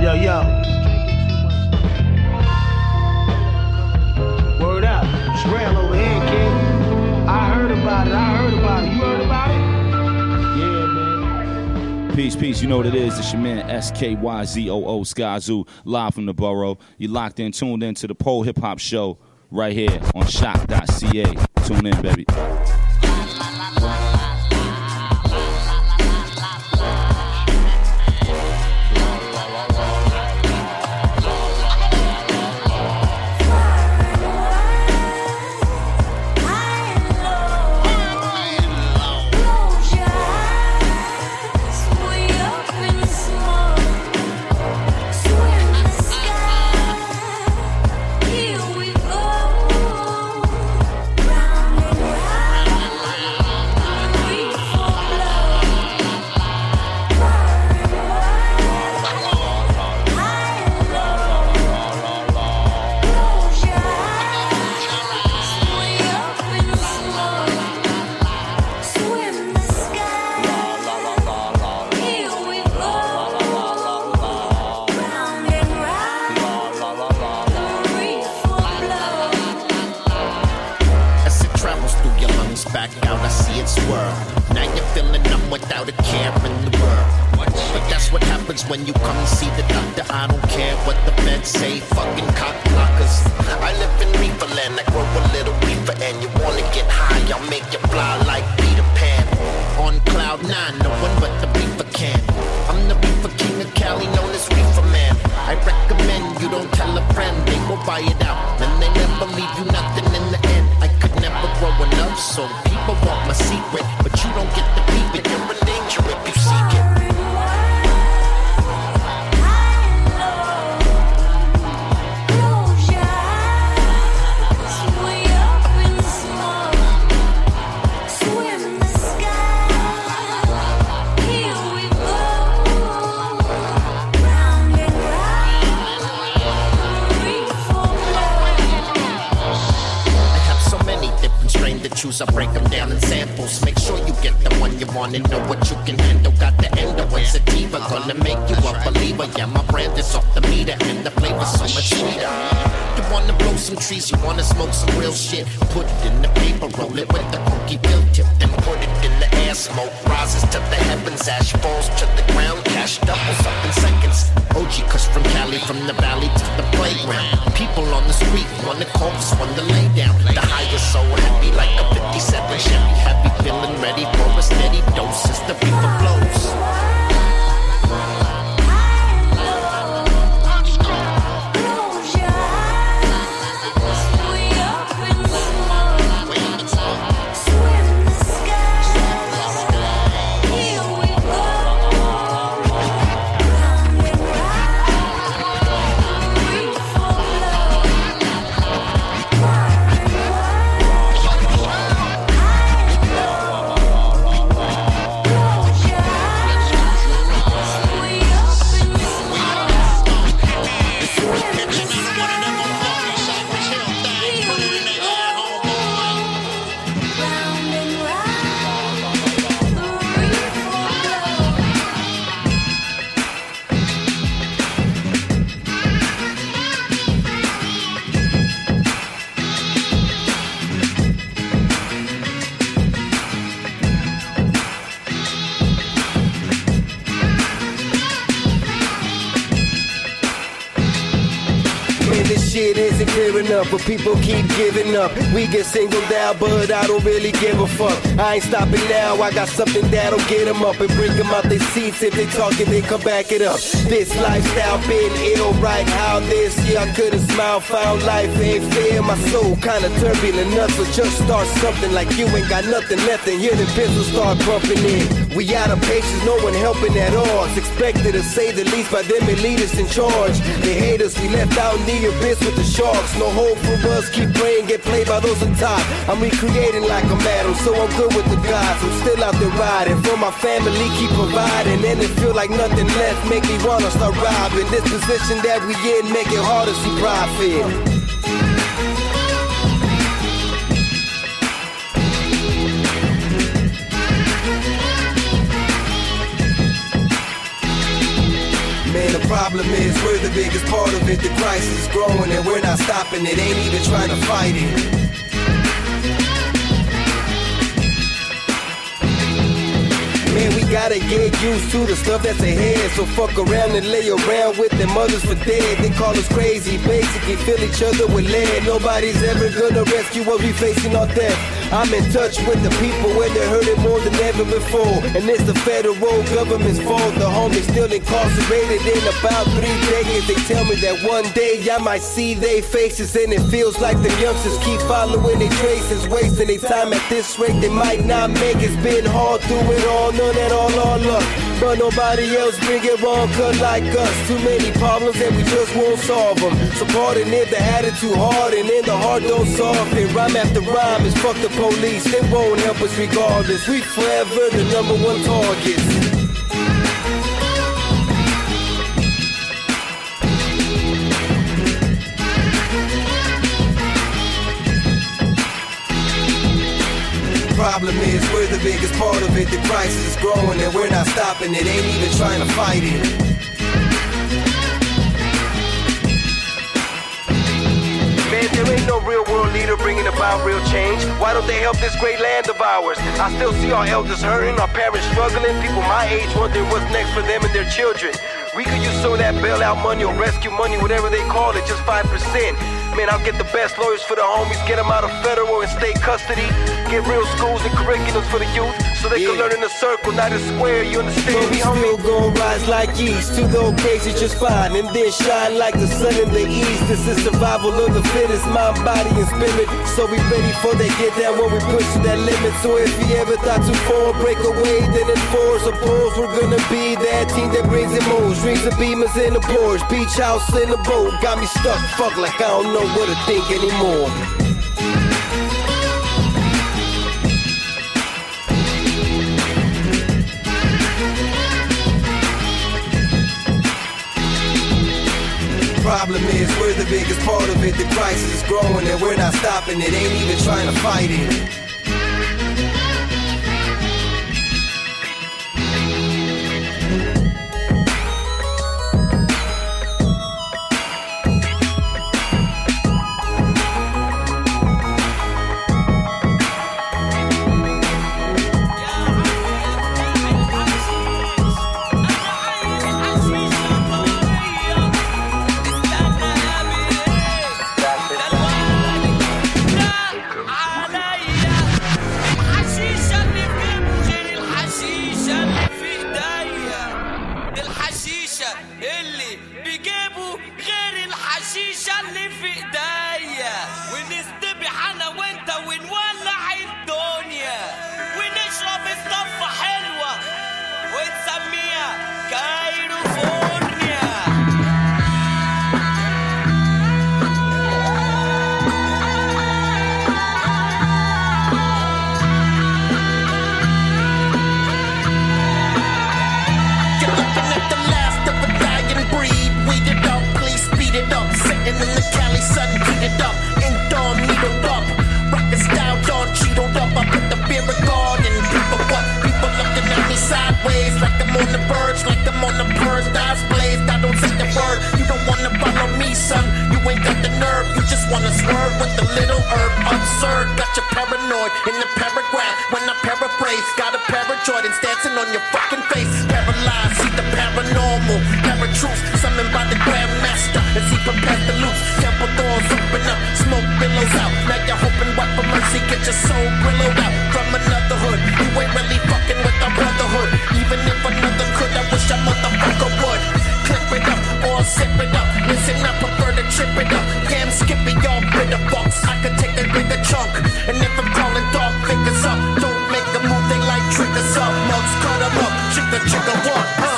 Yo, yo. Word up. It's real over here, kid. I heard about it. I Peace, peace. You know what it is. It's your man SKYZOO Skyzoo, live from the borough. You locked in, tuned in to the Pole Hip Hop Show right here on shock.ca. Tune in, baby. But people keep giving up. We get singled out, but I don't really give a fuck. I ain't stopping now, I got something that'll get them up and bring them out their seats. If they talking, they come back it up. This lifestyle been ill, right? How this year I couldn't smile, found life ain't fair. My soul kinda turbulent, nuts, so just start something like you ain't got nothing left, and hear the pistols start bumping in. We out of patience, no one helping at all. It's expected to say the least by them elitists in charge. They hate us, we left out in the abyss with the sharks. No hope for us, keep praying, get played by those on top. I'm recreating like a madam, so I'm good with the gods. I'm still out there riding for my family, keep providing. And it feel like nothing left, make me wanna start robbing. This position that we in, make it harder to see profit. Problem is we're the biggest part of it. The crisis is growing and we're not stopping it. Ain't even trying to fight it. Man, we gotta get used to the stuff that's ahead. So fuck around and lay around with them others for dead. They call us crazy, basically fill each other with lead. Nobody's ever gonna rescue what we facing our death. I'm in touch with the people where they hurt it more than ever before. And it's the federal government's fault. The homies still incarcerated in about three decades. They tell me that one day I might see their faces. And it feels like the youngsters keep following their traces. Wasting their time at this rate, they might not make it. It's been hard through it all, none at all our luck. But nobody else bring it wrong like us. Too many problems and we just won't solve them. So pardon if the attitude hard and then the heart don't solve it. Rhyme after rhyme is fuck the police. They won't help us regardless. We forever the number one targets. Problem is, we're the biggest part of it. The crisis is growing and we're not stopping it. Ain't even trying to fight it. Man, there ain't no real world leader bringing about real change. Why don't they help this great land of ours? I still see our elders hurting, our parents struggling, people my age wondering what's next for them and their children. We could use some of that bailout money or rescue money, whatever they call it, just 5%. I'll get the best lawyers for the homies, get them out of federal and state custody, get real schools and curriculums for the youth so they can learn in a circle, not a square. You understand But we me, homie? still gon' rise like yeast to the occasion just fine and then shine like the sun in the east. This is survival of the fittest, mind, body, and spirit. So we ready for they get down when we push to that limit. So if you ever thought to fall, break away, then enforce or pause. We're gonna be that team that brings it most. Dreams of beamers in the Porsche, beach house in the boat. Got me stuck, fuck like I don't know what to think anymore. Problem is, we're the biggest part of it. The crisis is growing and we're not stopping it. Ain't even trying to fight it. It up. Indoor needled up. Rocket style, Don cheetled up. I put the beer garden. People what? People looking at me sideways. Like I'm on the verge, like I'm on the purge. Eyes blazed, I don't say the word. You don't wanna follow me, son. You ain't got the nerve. You just wanna swerve with the little herb. Absurd, got you paranoid in the paragraph. When I paraphrase, got a pair of Jordans dancing on your fucking face. Paralyzed, see the paranormal. Paratruths, summoned by the Grandmaster. As he prepares to loose, temple doors up, smoke billows out. Now you're hoping what for mercy, get your soul billowed out from another hood. You ain't really fucking with the brotherhood. Even if another could, I wish a motherfucker would. Clip it up or zip it up. Listen, I prefer to trip it up. Damn skippy, y'all bitter box. I could take a bigger chunk. And if I'm calling dog fingers up, don't make a move, they like triggers up. Mugs cut 'em up, chicka chicka what, huh?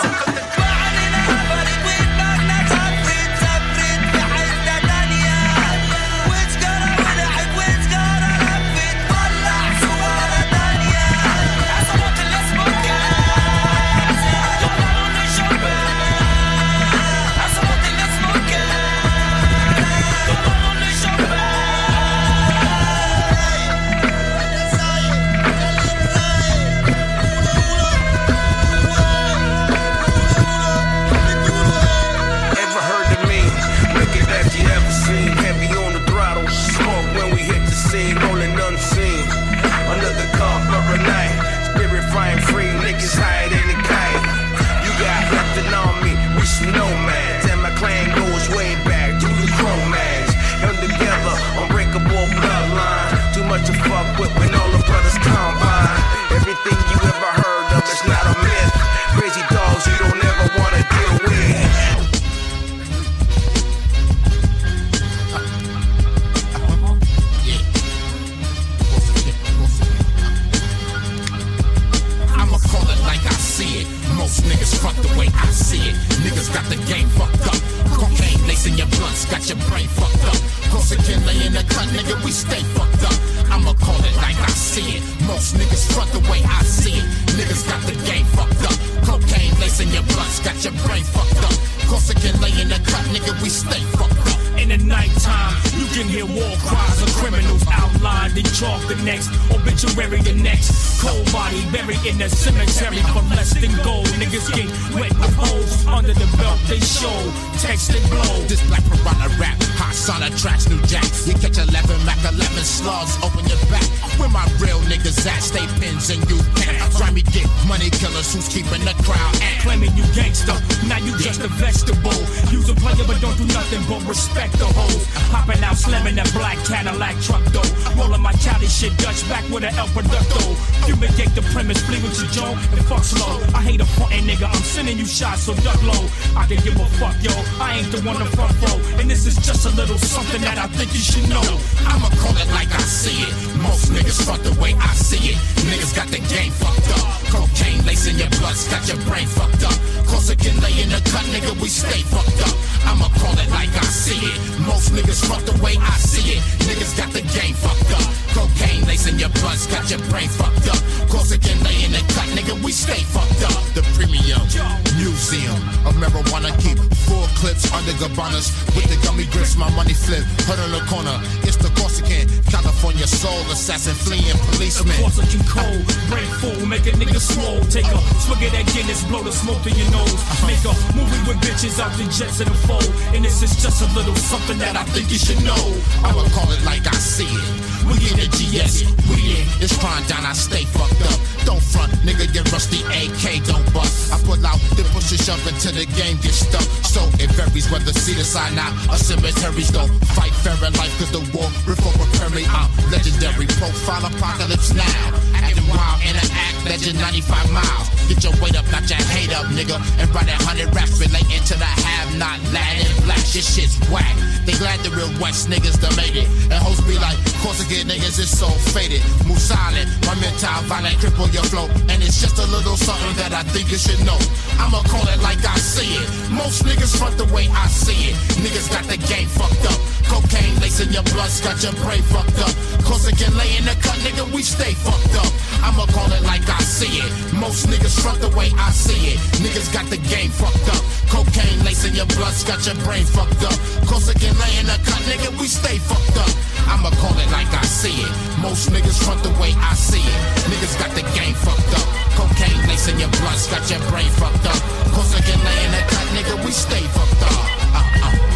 The premise, flee with your Joe and fuck slow. I hate a frontin' nigga, I'm sending you shots, so duck low. I can give a fuck, yo. I ain't the one to front row. And this is just a little something that I think you should know. I'ma call it like I see it. Most niggas fuck the way I see it. Niggas got the game fucked up. Cocaine lacing your bloods, got your brain fucked up. Corsican lay in the cut, nigga, we stay fucked up. I'ma call it like I see it. Most niggas fuck the way I see it. Niggas got the game fucked up. Cocaine lacing your bloods, got your brain fucked up. Corsican lay in the cut, nigga, we stay fucked up. The premium museum of marijuana keep full clips under Gabbana's with the gummy grips. My money flip, hurt on the corner. It's the Corsican, California soul assassin, fleeing policeman. Corsican cold, brain full, make a nigga swole. Take a swig of that Guinness, blow the smoke in your nose. Uh-huh. Make a movie with bitches out the jets in the fold. And this is just a little something that I think you should know. I'ma call it like I see it. We in the GS, we in. It's crime down, I stay fucked up. Don't front, nigga, get rusty AK, don't bust. I pull out, then push and shove until the game gets stuck. So it varies whether see the sign out or cemeteries don't fight fair in life, cause the war reform prepare me out. Legendary profile apocalypse now. Acting wild in an act, legend 95 miles. Get your weight up, not your hate up, nigga. And write a hundred raps relating to the have not Latin black. This shit's whack. They glad the real West niggas done made it. And hoes be like, course again, niggas is so faded. Move silent, my mental violent, cripple your flow. And it's just a little something that I think you should know. I'ma call it like I see it. Most niggas front the way I see it. Niggas got the game fucked up. Cocaine lacing your blood, got your brain fucked up. Cause again, lay in the cut, nigga, we stay fucked up. I'ma call it like I see it. Most niggas front the way I see it. Niggas got the game fucked up. Cocaine lacing your blood, got your brain fucked up. Again, lay in the cut, nigga, we stay fucked up. I'ma call it like I see it. Most niggas front the way I see it. Niggas got the game fucked up. Cocaine lacing your blood, got your brain fucked up. Again, lay in the cut, nigga, we stay fucked up. Uh, uh.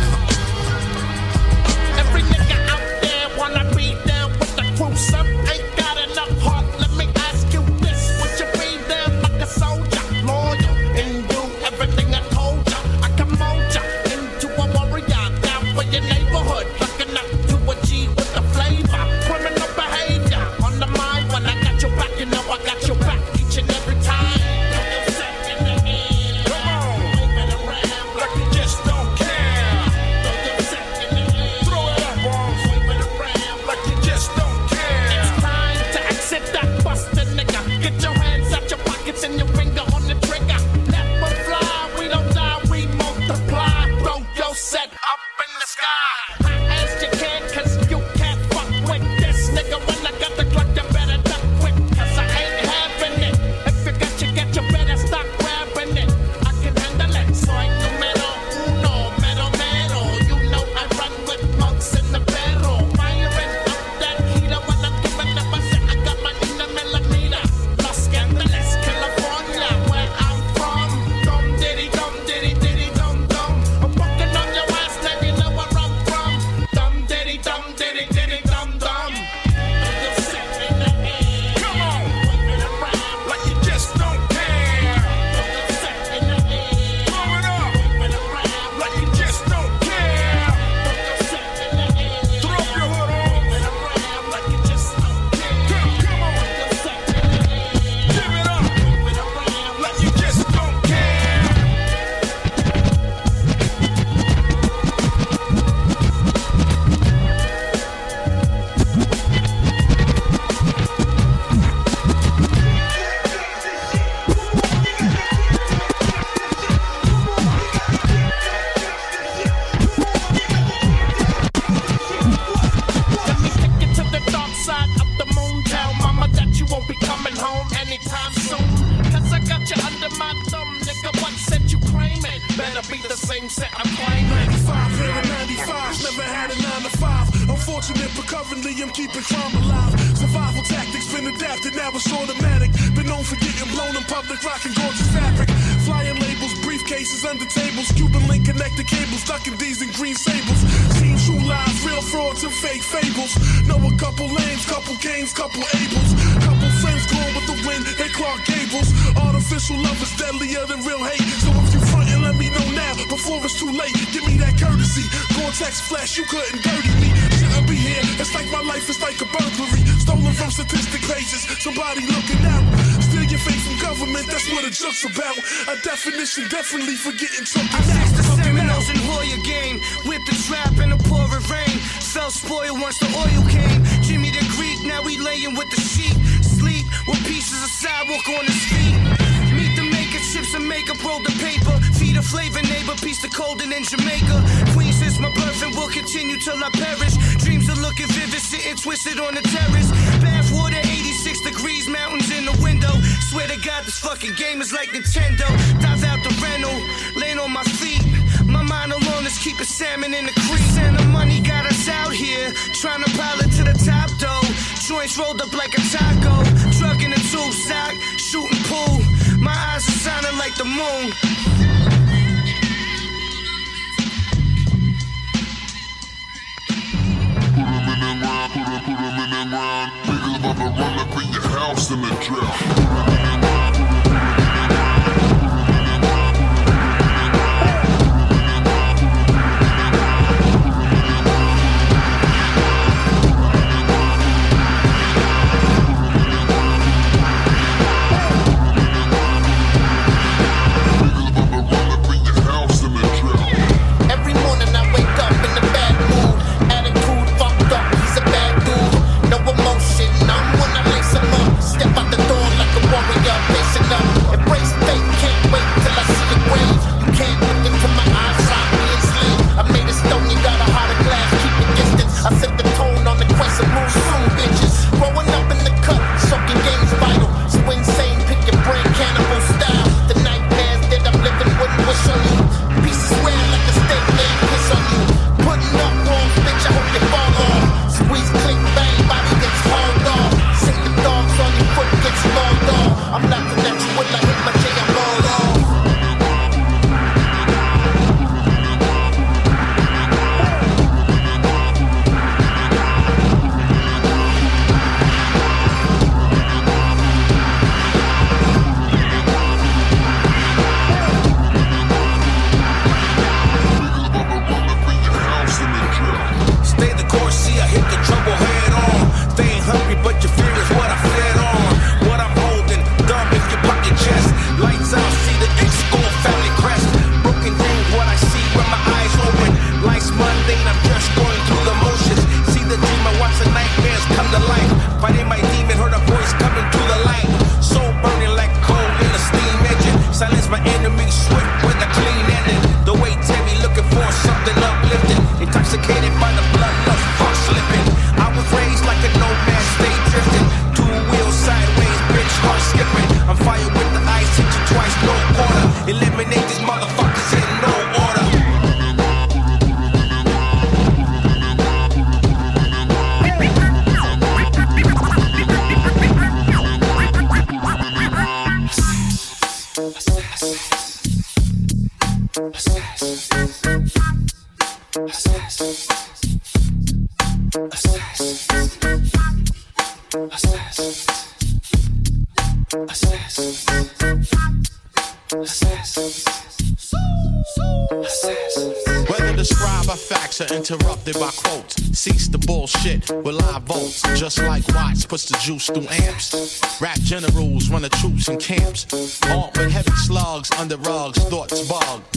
Just like Watts puts the juice through amps. Rap generals run the troops in camps. Armed with heavy slugs under rugs, thoughts bogged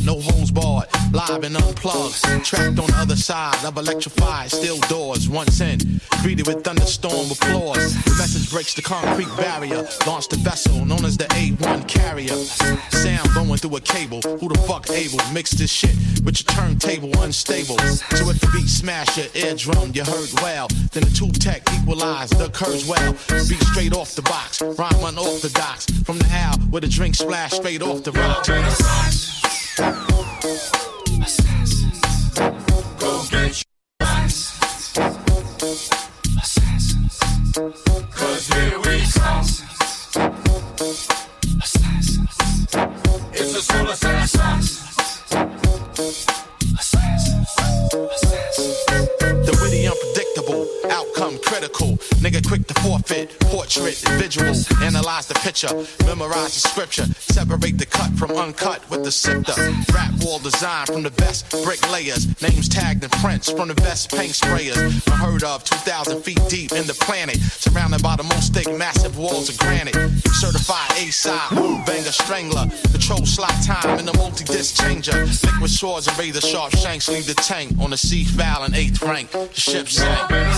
live and unplugged. Trapped on the other side of electrified steel doors. Once in, greeted with thunderstorm applause. The message breaks the concrete barrier. Launched the vessel known as the A1 carrier. Sound going through a cable. Who the fuck able mix this shit with your turntable unstable? So if the beat smash your eardrum, you heard well. Then the tube tech equalize the curves well. Beat straight off the box, rhyme unorthodox. From the owl where the drink splash straight off the rock. Cause here we slice. It's a school of. outcome critical. Nigga quick to forfeit, portrait, individuals analyze the picture, memorize the scripture, separate the cut from uncut with the sifter. Rap wall design from the best brick layers, names tagged in prints from the best paint sprayers. I heard of, 2,000 feet deep in the planet, surrounded by the most thick, massive walls of granite. Certified A-side, banger, strangler, control slot time in the multi-disc changer. Liquid swords and razor sharp shanks leave the tank on the sea foul and eighth rank. The ship sank.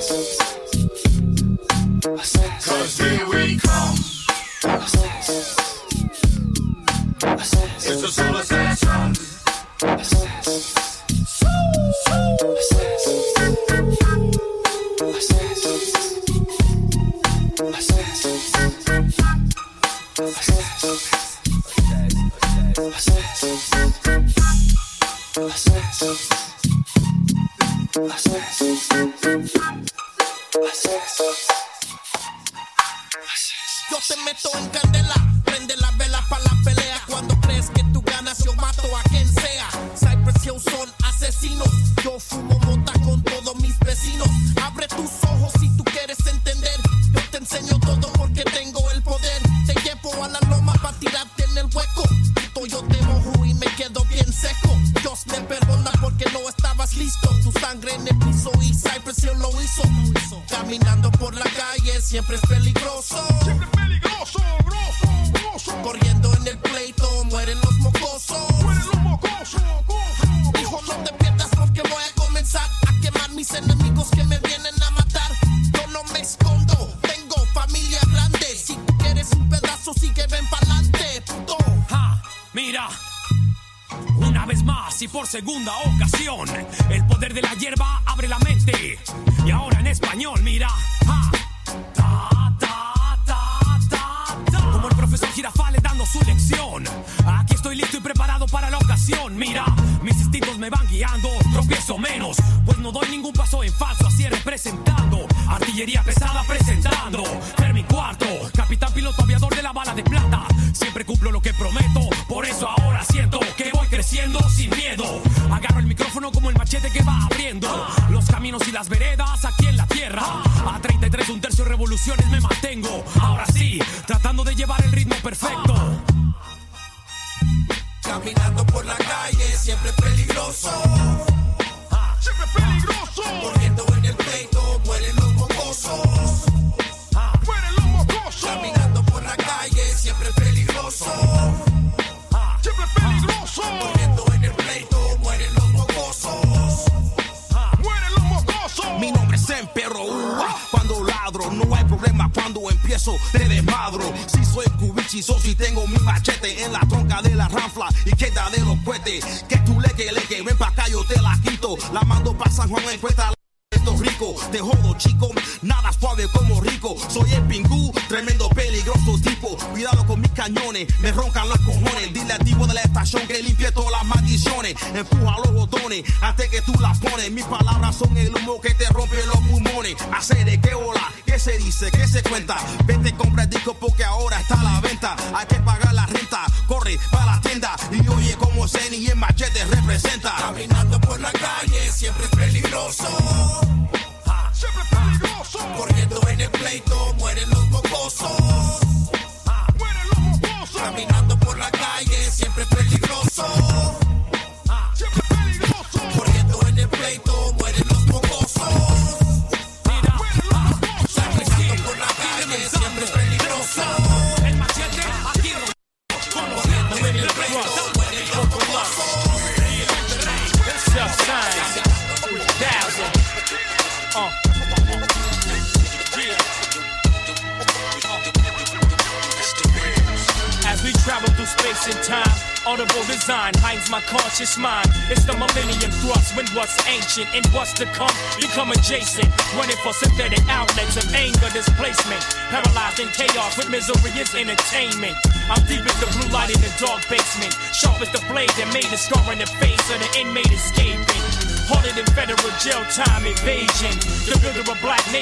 eso solo es eso. Yo te meto en candela, prende las velas para la pelea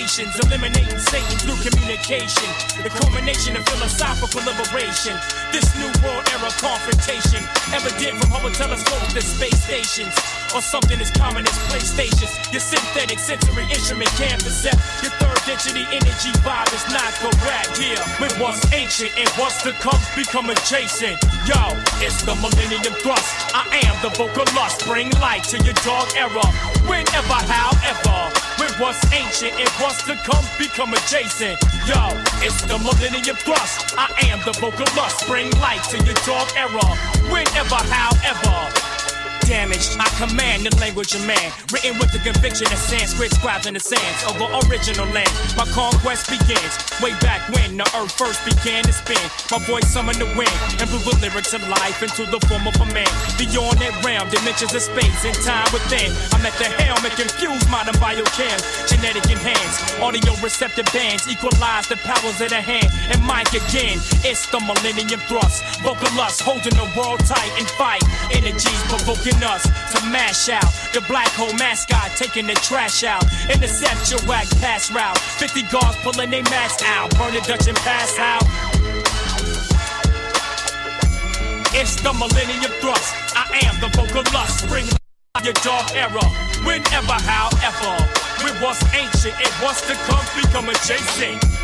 nations, eliminating Satan through communication. The culmination of philosophical liberation. This new world era confrontation. Evident from Hubble telescopes to space stations. Or something as common as PlayStations. Your synthetic sensory instrument can't percept. Your third density energy vibe is not correct. Yeah, with what's ancient and what's to come become adjacent. Yo, it's the millennium thrust. I am the vocal lust. Bring light to your dark era. Whenever, however. With what's ancient and what's to come become adjacent. Yo, it's the millennium thrust. I am the vocal lust. Bring light to your dark era. Whenever, however. I command the language of man. Written with the conviction of Sanskrit scribes in the sands of over original land. My conquest begins way back when the earth first began to spin. My voice summoned the wind and blew the lyrics of life into the form of a man. Beyond that realm, dimensions of space and time within. I'm at the helm and confuse modern biochem. Genetic enhanced, audio receptive bands equalize the powers of the hand. And mic again, it's the millennium thrust. Vocal lust holding the world tight and fight. Energies provoking us to mash out. The black hole mascot taking the trash out. Intercept your whack pass route. 50 guards pulling their masks out. Burn the Dutch and pass out. It's the millennium thrust. I am the vocal lust. Spring your dark era. Whenever, however. With what's ancient it what's to come become adjacent.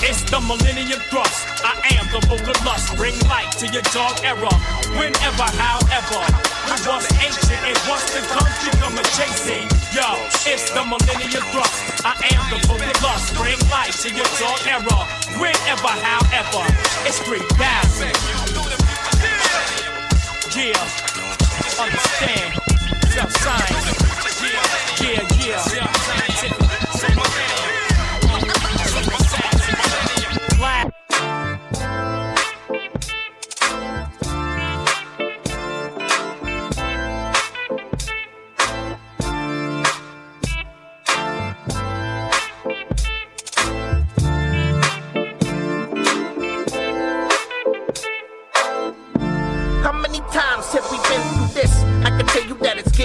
It's the millennium thrust. I am the vocal lust. Bring light to your dark era. Whenever, however. With what's ancient and what's to come become adjacent. Yo, it's the millennium thrust. I am the vocal lust. Bring light to your dark era. Whenever, however. It's 3000. Yeah, understand. Self science. Yeah, yeah, yeah.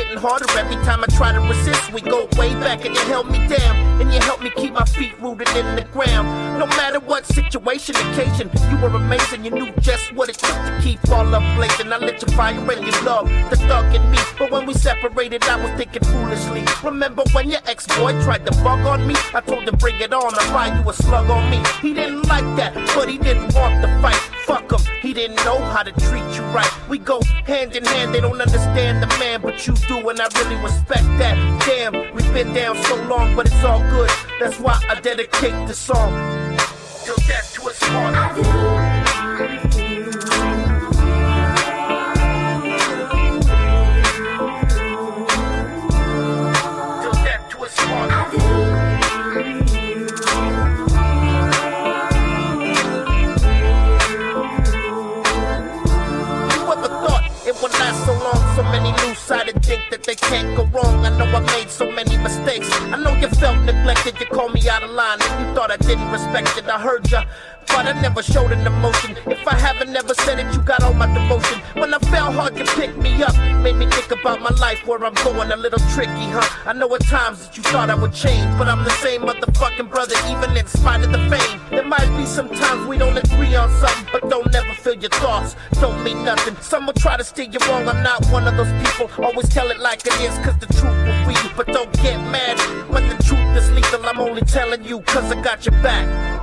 Getting harder every time I try to resist. We go way back and you held me down, and you helped me keep my feet rooted in the ground. No matter what situation, occasion, you were amazing. You knew just what it took to keep all up blazing. I lit your fire and you love the thug in me. But when we separated, I was thinking foolishly. Remember when your ex-boy tried to bug on me? I told him bring it on, I'll find you a slug on me. He didn't like that, but he didn't want the fight. Fuck him, he didn't know how to treat you right. We go hand in hand, they don't understand the man, but you do, and I really respect that. Damn, we've been down so long, but it's all good. That's why I dedicate the song. Till death to us. Many loose-sided think that they can't go wrong. I know I made so many mistakes. I know you felt neglected. You called me out of line. You thought I didn't respect it. I heard ya. But I never showed an emotion. If I haven't never said it, you got all my devotion. When I fell hard, you picked me up. Made me think about my life, where I'm going a little tricky, huh? I know at times that you thought I would change, but I'm the same motherfucking brother, even in spite of the fame. There might be some times we don't agree on something, but don't never feel your thoughts. Don't mean nothing. Some will try to steer you wrong. I'm not one of those people. Always tell it like it is, cause the truth will free you. But don't get mad when the truth is lethal. I'm only telling you, cause I got your back.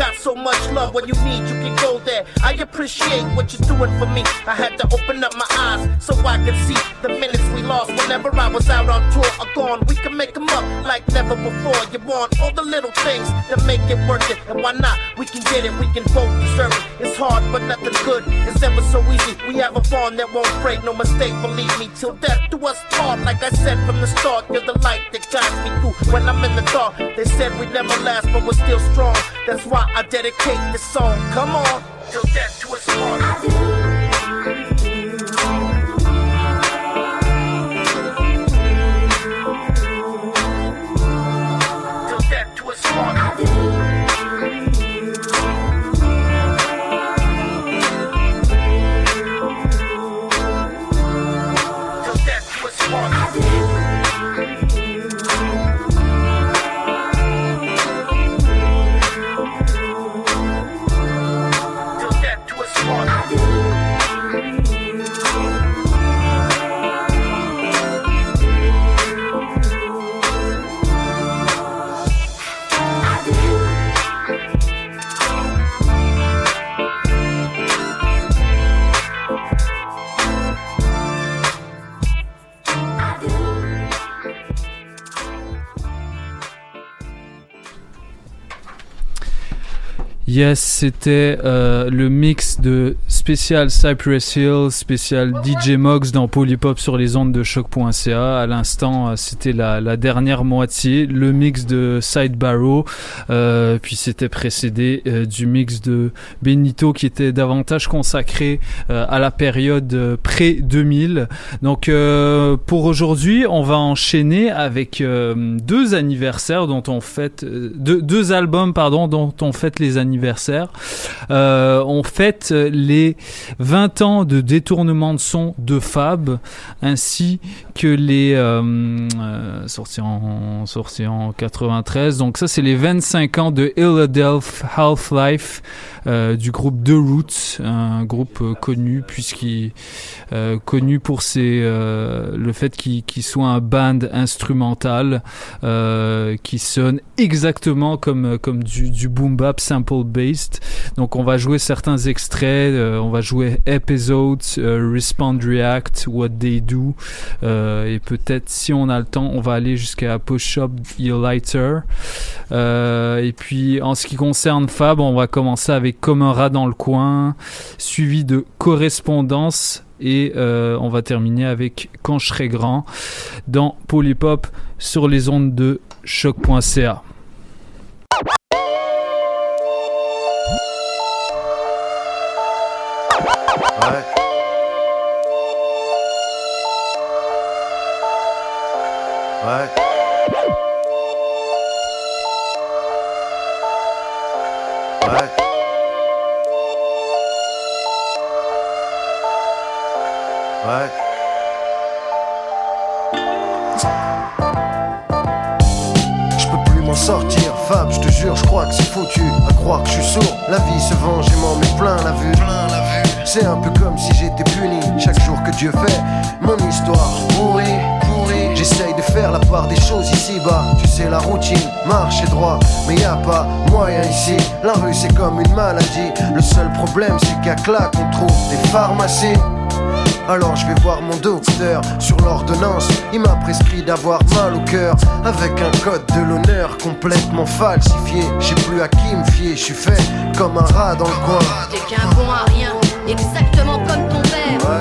Got so much love when you need, you can go there. I appreciate what you're doing for me. I had to open up my eyes so I could see the minutes we lost whenever I was out on tour are gone. We can make them up like never before. You want all the little things that make it worth it. And why not? We can get it, we can both deserve it. It's hard, but nothing good is ever so easy. We have a bond that won't break, no mistake, believe me. Till death do us part. Like I said from the start, you're the light that guides me through. When I'm in the dark, they said we'd never last, but we're still strong. That's why I dedicate this song. Come on, till death do us part. Yes, c'était euh, le mix de spécial Cypress Hill, spécial DJ Mox dans Polypop sur les ondes de choc.ca. À l'instant, euh, c'était la, dernière moitié, le mix de Side Barrow, euh, puis c'était précédé euh, du mix de Benito qui était davantage consacré à la période euh, pré-2000. Donc pour aujourd'hui, on va enchaîner avec deux anniversaires dont on fête, deux, albums pardon dont on fête les anniversaires. On fête les 20 ans de détournement de son de Fab, ainsi que les euh, euh, sortis en sortis en 93. Donc ça c'est les 25 ans de Philadelphia Half-Life euh, du groupe The Roots, un groupe euh, connu puisqu'il euh, connu pour ses le fait qu'il soit un band instrumental qui sonne exactement comme comme du, boom bap sample based. Donc on va jouer certains extraits, on va jouer episodes, respond react, what they do et peut-être si on a le temps, on va aller jusqu'à push up your lighter. Et puis en ce qui concerne Fab, on va commencer avec comme un rat dans le coin, suivi de correspondance et euh, on va terminer avec Quand je serai grand dans Polypop sur les ondes de choc.ca. Ouais. Je peux plus m'en sortir, Fab, je te jure, je crois que c'est foutu. À croire que je suis sourd, la vie se venge et m'en met plein la vue. C'est un peu comme si j'étais puni chaque jour que Dieu fait. Mon histoire pourrie, pourrie. J'essaye de faire la part des choses ici-bas. Tu sais, la routine, marche et droit. Mais y a pas moyen ici. La rue, c'est comme une maladie. Le seul problème, c'est qu'à claque, on trouve des pharmacies. Alors je vais voir mon docteur sur l'ordonnance. Il m'a prescrit d'avoir mal au cœur avec un code de l'honneur complètement falsifié. Je sais plus à qui me fier, je suis fait comme un rat dans le coin. T'es qu'un bon à rien, exactement comme ton père.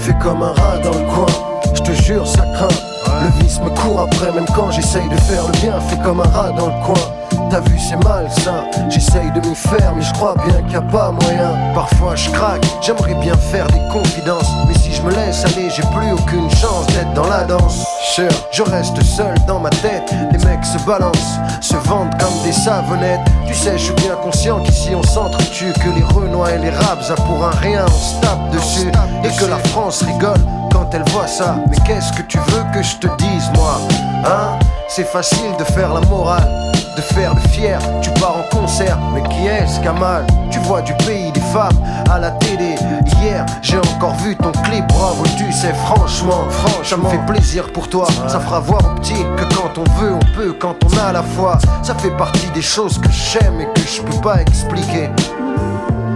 Fait comme un rat dans le coin, je te jure ça craint. Le vice me court après même quand j'essaye de faire le bien. Fait comme un rat dans le coin. T'as vu c'est malsain, j'essaye de m'y faire mais je crois bien qu'il n'y a pas moyen. Parfois je craque, j'aimerais bien faire des confidences. Mais si je me laisse aller j'ai plus aucune chance d'être dans la danse. Sure, je reste seul dans ma tête, les mecs se balancent, se vendent comme des savonnettes. Tu sais je suis bien conscient qu'ici on s'entretue Que les Renois et les Rabs pour un rien. On se tape dessus Et que la France rigole quand elle voit ça. Mais qu'est-ce que tu veux que je te dise moi? Hein? C'est facile de faire la morale faire le fier, tu pars en concert, mais qui est-ce qui a mal? Tu vois du pays des femmes à la télé. Hier j'ai encore vu ton clip, bravo, tu sais, franchement, franchement, ça me fait plaisir pour toi. Ça fera voir aux petits que quand on veut, on peut, quand on a la foi. Ça fait partie des choses que j'aime et que je peux pas expliquer.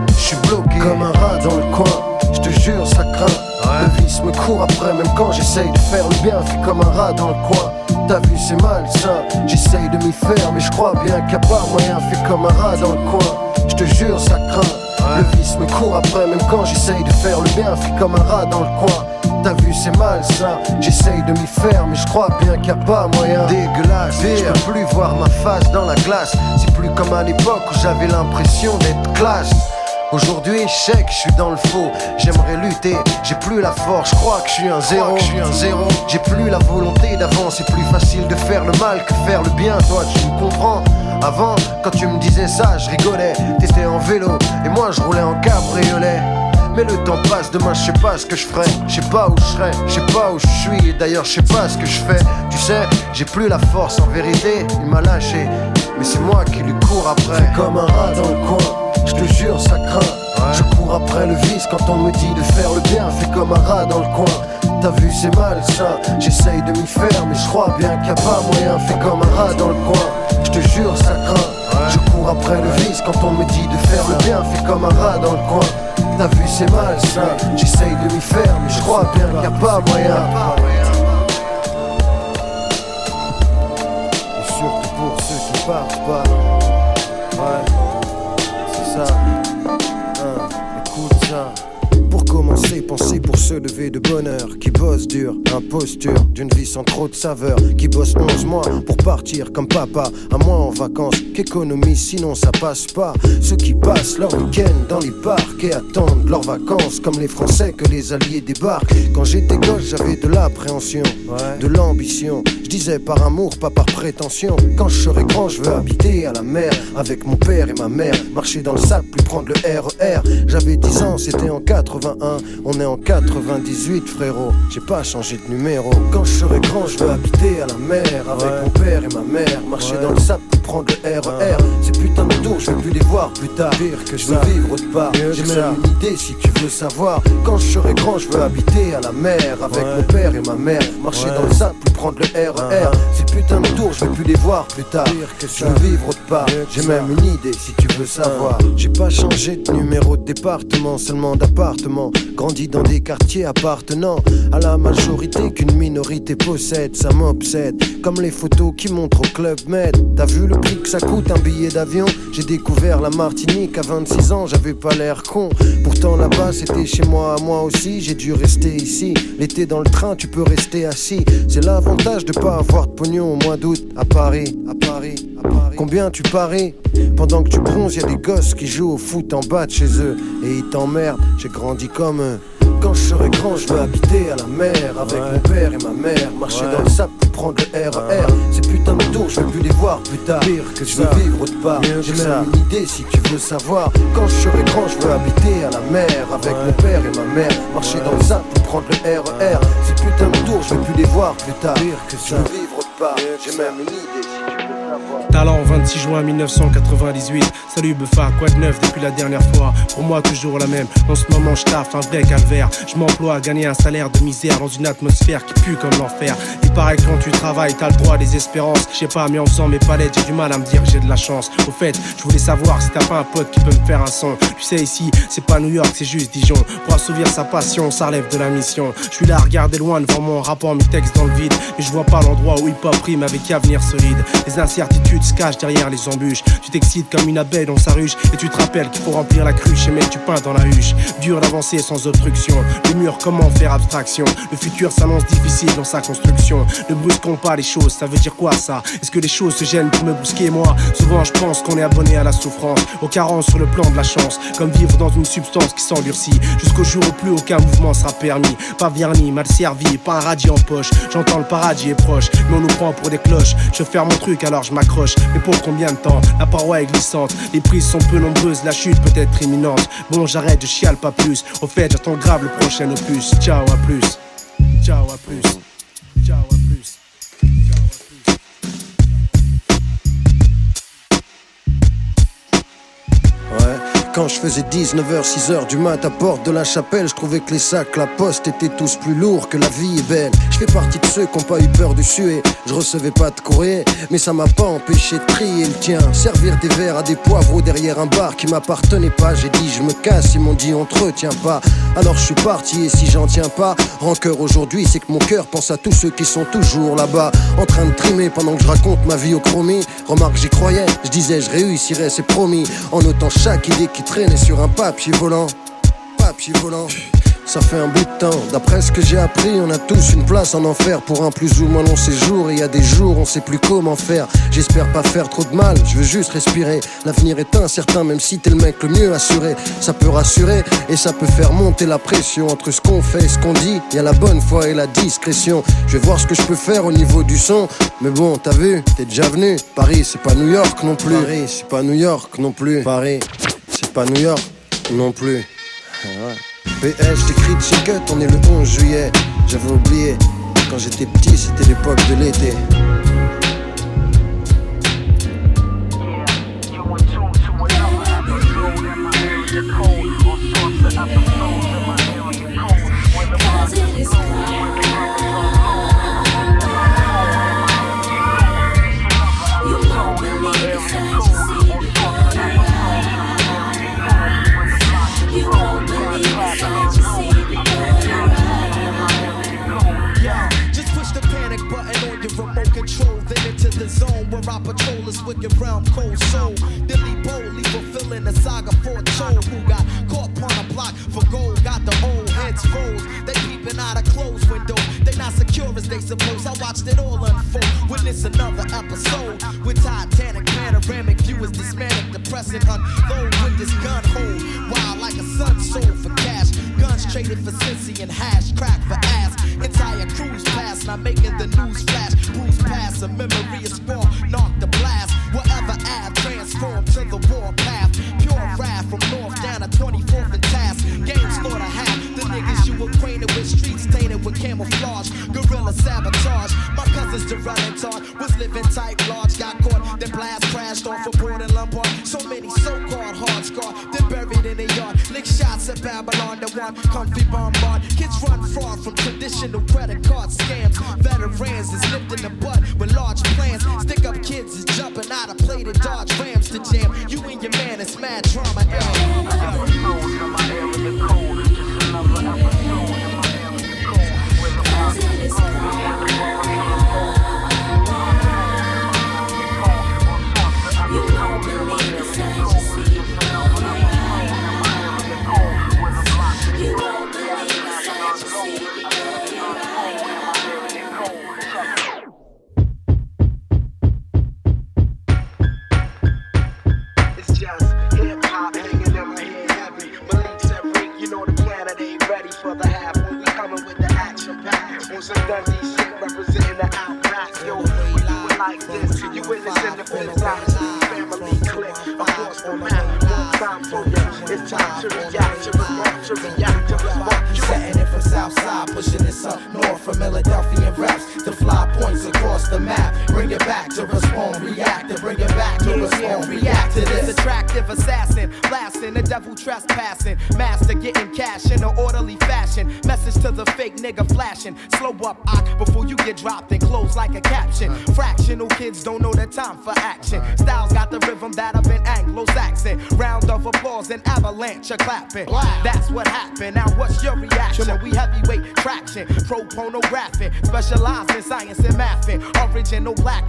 Je suis bloqué comme un rat dans le coin. Je te jure, ça craint. Le vice me court après, même quand j'essaye de faire le bien. Fait comme un rat dans le coin. T'as vu, c'est malsain. J'essaye de m'y faire, mais je crois bien qu'il n'y a pas moyen. Fait comme un rat dans le coin. Je te jure, ça craint. Le vice me court après, même quand j'essaye de faire le bien. Fait comme un rat dans le coin. T'as vu, c'est malsain. J'essaye de m'y faire, mais je crois bien qu'il n'y a pas moyen. Dégueulasse, je peux plus voir ma face dans la glace. C'est plus comme à l'époque où j'avais l'impression d'être classe. Aujourd'hui, je sais que je suis dans le faux. J'aimerais lutter, j'ai plus la force, je crois que je suis un zéro. Je suis un zéro. J'ai plus la volonté d'avant, c'est plus facile de faire le mal que faire le bien. Toi, tu me comprends Avant, quand tu me disais ça, je rigolais. T'étais en vélo et moi, je roulais en cabriolet. Mais le temps passe, demain je sais pas ce que je ferai, je sais pas où je serai, je sais pas où je suis, et d'ailleurs je sais pas ce que je fais. Tu sais, j'ai plus la force en vérité, il m'a lâché, mais c'est moi qui lui cours après. Comme un rat dans le coin, je te jure ça craint. Je cours après le vice quand on me dit de faire le bien, fais comme un rat dans le coin. T'as vu c'est malsain, j'essaye de m'y faire, mais je crois bien qu'il n'y a pas moyen, fais comme un rat dans le coin. Je te jure ça craint. Je cours après le vice quand on me dit de faire le bien, fais comme un rat dans le coin. T'as vu c'est malsain, j'essaye de m'y faire, mais je crois bien qu'il n'y a pas moyen. Et surtout pour ceux qui partent pas. Commencer, pensez pour se lever de bonheur. Qui bosse dur, imposture d'une vie sans trop de saveur. Qui bosse 11 mois pour partir comme papa. Un mois en vacances, qu'économie sinon ça passe pas. Ceux qui passent leur week-end dans les parcs et attendent leurs vacances. Comme les Français que les Alliés débarquent. Quand j'étais gosse, j'avais de l'appréhension, de l'ambition. Je disais par amour, pas par prétention. Quand je serai grand, je veux habiter à la mer avec mon père et ma mère. Marcher dans le sable, puis prendre le RER. J'avais 10 ans, c'était en 81. On est en 98, frérot. J'ai pas changé de numéro. Quand je serai grand, je veux habiter à la mer avec mon père et ma mère. Marcher dans le sable, puis prendre le RER. Ces putains de tours, je vais plus les voir plus tard. Pire que je veux vivre autre part. J'ai même une idée si tu veux savoir. Quand je serai grand, je veux habiter à la mer avec mon père et ma mère. Marcher dans le sable, prendre le RER. Ces putains de tours, je vais plus les voir plus tard. Je veux vivre autre part. J'ai même une idée si tu veux savoir. J'ai pas changé de numéro de département, seulement d'appartement. Grandi dans des quartiers appartenant à la majorité qu'une minorité possède. Ça m'obsède. Comme les photos qui montrent au club Med. T'as vu le prix que ça coûte un billet d'avion? J'ai découvert la Martinique à 26 ans, j'avais pas l'air con. Pourtant là-bas c'était chez moi, moi aussi. J'ai dû rester ici. L'été dans le train, tu peux rester assis. C'est l'avantage de pas avoir de pognon au mois d'août à Paris, à Paris, à Paris. Combien tu paries Pendant que tu bronzes, y a des gosses qui jouent au foot en bas de chez eux et ils t'emmerdent. J'ai grandi comme eux. Quand je serai grand, je veux habiter à la mer avec mon père et ma mère. Marcher dans le sable, puis prendre le RER. Ces putains de tours, je veux plus les voir plus tard. Pire que je veux vivre autre part. J'ai même une idée si tu veux savoir. Quand je serai grand, je veux habiter à la mer avec mon père et ma mère. Marcher dans le sable, puis prendre le RER. Ces putains de tours, je veux plus les voir plus tard. Pire que je veux vivre autre part. J'ai même une idée Talent 26 juin 1998. Salut Buffa, quoi de neuf depuis la dernière fois? Pour moi toujours la même. En ce moment je taffe un vrai calvaire. Je m'emploie à gagner un salaire de misère dans une atmosphère qui pue comme l'enfer. Il paraît que quand tu travailles, t'as le droit à des espérances. Je sais pas, mais en faisant mes palettes, j'ai du mal à me dire que j'ai de la chance. Au fait, je voulais savoir si t'as pas un pote qui peut me faire un son. Tu sais ici, c'est pas New York, c'est juste Dijon. Pour assouvir sa passion, ça relève de la mission. Je suis là à regarder loin devant mon rapport, mes textes dans le vide. Mais je vois pas l'endroit où hip-hop rime avec avenir solide. Les incertitudes se cachent derrière les embûches. Tu t'excites comme une abeille dans sa ruche et tu te rappelles qu'il faut remplir la cruche et mettre du pain dans la huche. Dur d'avancer sans obstruction. Le mur, comment faire abstraction? Le futur s'annonce difficile dans sa construction. Ne brusquons pas les choses, ça veut dire quoi ça? Est-ce que les choses se gênent pour me brusquer moi? Souvent je pense qu'on est abonné à la souffrance, aux carences sur le plan de la chance. Comme vivre dans une substance qui s'endurcit. Jusqu'au jour où plus aucun mouvement sera permis. Pas verni, mal servi, pas un radis en poche. J'entends le paradis est proche, mais on nous prend pour des cloches. Je faire mon truc alors je m'accroche. Mais pour combien de temps La paroi est glissante, les prises sont peu nombreuses, la chute peut être imminente. Bon, j'arrête, je chiale pas plus. Au fait, j'attends grave le prochain opus. Ciao, à plus. Ciao, à plus. Ciao, à plus. Ouais, Quand je faisais 19h, 6h du mat à porte de la chapelle, je trouvais que les sacs, la poste étaient tous plus lourds que la vie est belle. Je fais partie de ceux qui n'ont pas eu peur du suer. Je recevais pas de courrier, mais ça m'a pas empêché de trier le tien. Servir des verres à des poivreaux derrière un bar qui m'appartenait pas. J'ai dit je me casse, ils m'ont dit on te retient pas. Alors je suis parti et si j'en tiens pas, rancœur aujourd'hui, c'est que mon cœur pense à tous ceux qui sont toujours là-bas, en train de trimer pendant que je raconte ma vie au chromie. Remarque, j'y croyais, je disais je réussirais, c'est promis, en notant chaque idée qui traînait sur un papier volant. Papier volant. Ça fait un bout de temps, d'après ce que j'ai appris, on a tous une place en enfer pour un plus ou moins long séjour. Et il y a des jours, on sait plus comment faire. J'espère pas faire trop de mal, je veux juste respirer. L'avenir est incertain, même si t'es le mec le mieux assuré. Ça peut rassurer et ça peut faire monter la pression entre ce qu'on fait et ce qu'on dit. Y a la bonne foi et la discrétion. Je vais voir ce que je peux faire au niveau du son. Mais bon, t'as vu, t'es déjà venu. Paris, c'est pas New York non plus. Paris, c'est pas New York non plus. Paris, c'est pas New York non plus. PS, j'écris de chez on est le 11 juillet. J'avais oublié, quand j'étais petit, c'était l'époque de l'été. I patrol this wicked realm, cold soul. Dilly boldly fulfilling the saga foretold. Who got caught upon a block for gold? Got the old heads froze. They peeping out a closed window. They not secure as they suppose. I watched it all unfold. Witness another episode with Titanic panoramic view is dismanic, depressing, unload with this gun hold. Wild like a sun sold for cash. Guns traded for Cincy and hash, crack for. Entire cruise past, not making the news flash. Bruise past, a memory is spore, knock the blast. Whatever ab transform to the war path. Pure wrath from north down to 24th and task. Game slaughter half. The niggas you acquainted with, streets tainted with camouflage. Guerrilla sabotage. My cousins Durrell taught was living tight, large. Got caught, then blast crashed off a board in Lombard. So many so-called hard scar, then buried in the yard. Lick shots at Babylon, the one comfy bombard. Kids run far from traditional credit card scams. Veterans is lifting the butt with large plans. Stick up kids is jumping out of plated Dodge Rams time for action. Styles got the rhythm that of an Anglo-Saxon. Round of applause and avalanche of clapping. That's what happened. Now what's your reaction? We heavyweight traction, pro pornographic, specialized in science and mathing. Original black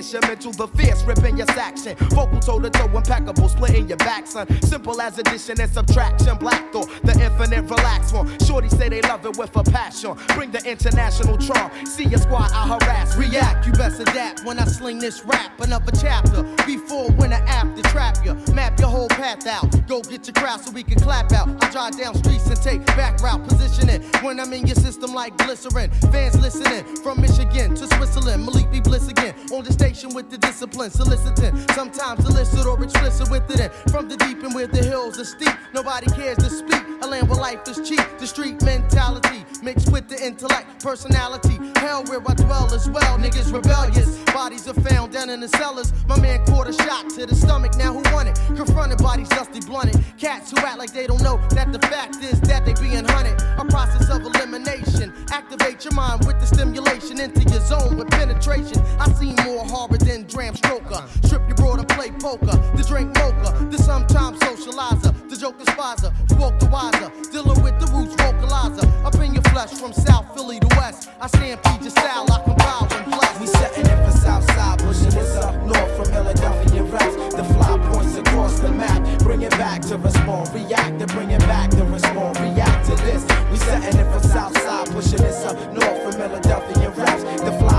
that your mental, the fierce, ripping your section. Vocal toe to toe, impeccable, splitting your back, son. Simple as addition and subtraction. Black thought, the infinite relax one. Shorty say they love it with a passion. Bring the international charm. See your squad, I harass. React, you best adapt when I sling this rap. Another chapter, before, when, or after, trap you. Map your whole path out. Go get your crowd so we can clap out. I drive down streets and take back route positioning. When I'm in your system like glycerin. Fans listening from Michigan to Switzerland. Malik be bliss again. On the station with the discipline, soliciting. Sometimes illicit or explicit with it. In. From the deep and where the hills are steep, nobody cares to speak. A land where life is cheap, the street mentality mixed with the intellect, personality. Hell, where I dwell as well. Niggas rebellious, bodies are found down in the cellars. My man caught a shot to the stomach. Now who won it? Confronted bodies dusty blunted. Cats who act like they don't know that the fact is that they being hunted. A process of elimination. Activate your mind with the stimulation into your zone with penetration. I see more horror than Dram Stroker. Strip your broad and play poker. The drink mocha. The sometimes socializer. The joke despiser. Spoke the wiser. Dealing with the roots vocalizer. Up in your flesh from South Philly to West. I stampede your style. I compile and bless. We setting it for Southside, pushing this up north from Philadelphia raps. The fly points across the map. Bring it back to respond, react, to bring it back to respond, react to this. We setting it for Southside, pushing this up north from Philadelphia raps. The fly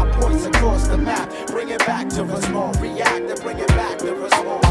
Bring it back to respond, react, and bring it back to respond, react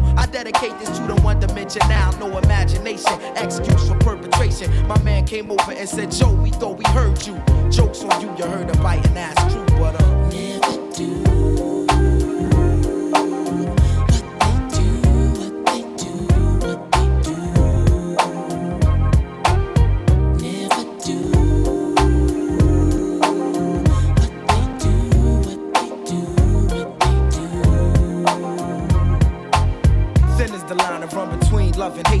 I dedicate this to the one dimension now, no imagination, excuse for perpetration. My man came over and said, Joe, we thought we heard you. Jokes on you, you heard a biting ass true, but uh, never do. loving. Hate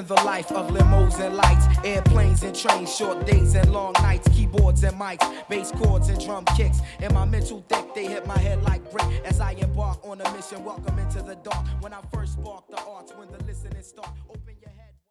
The life of limos and lights, airplanes and trains, short days and long nights, keyboards and mics, bass chords and drum kicks. In my mental deck, they hit my head like brick as I embark on a mission. Welcome into the dark. When I first spark the arts, when the listening start.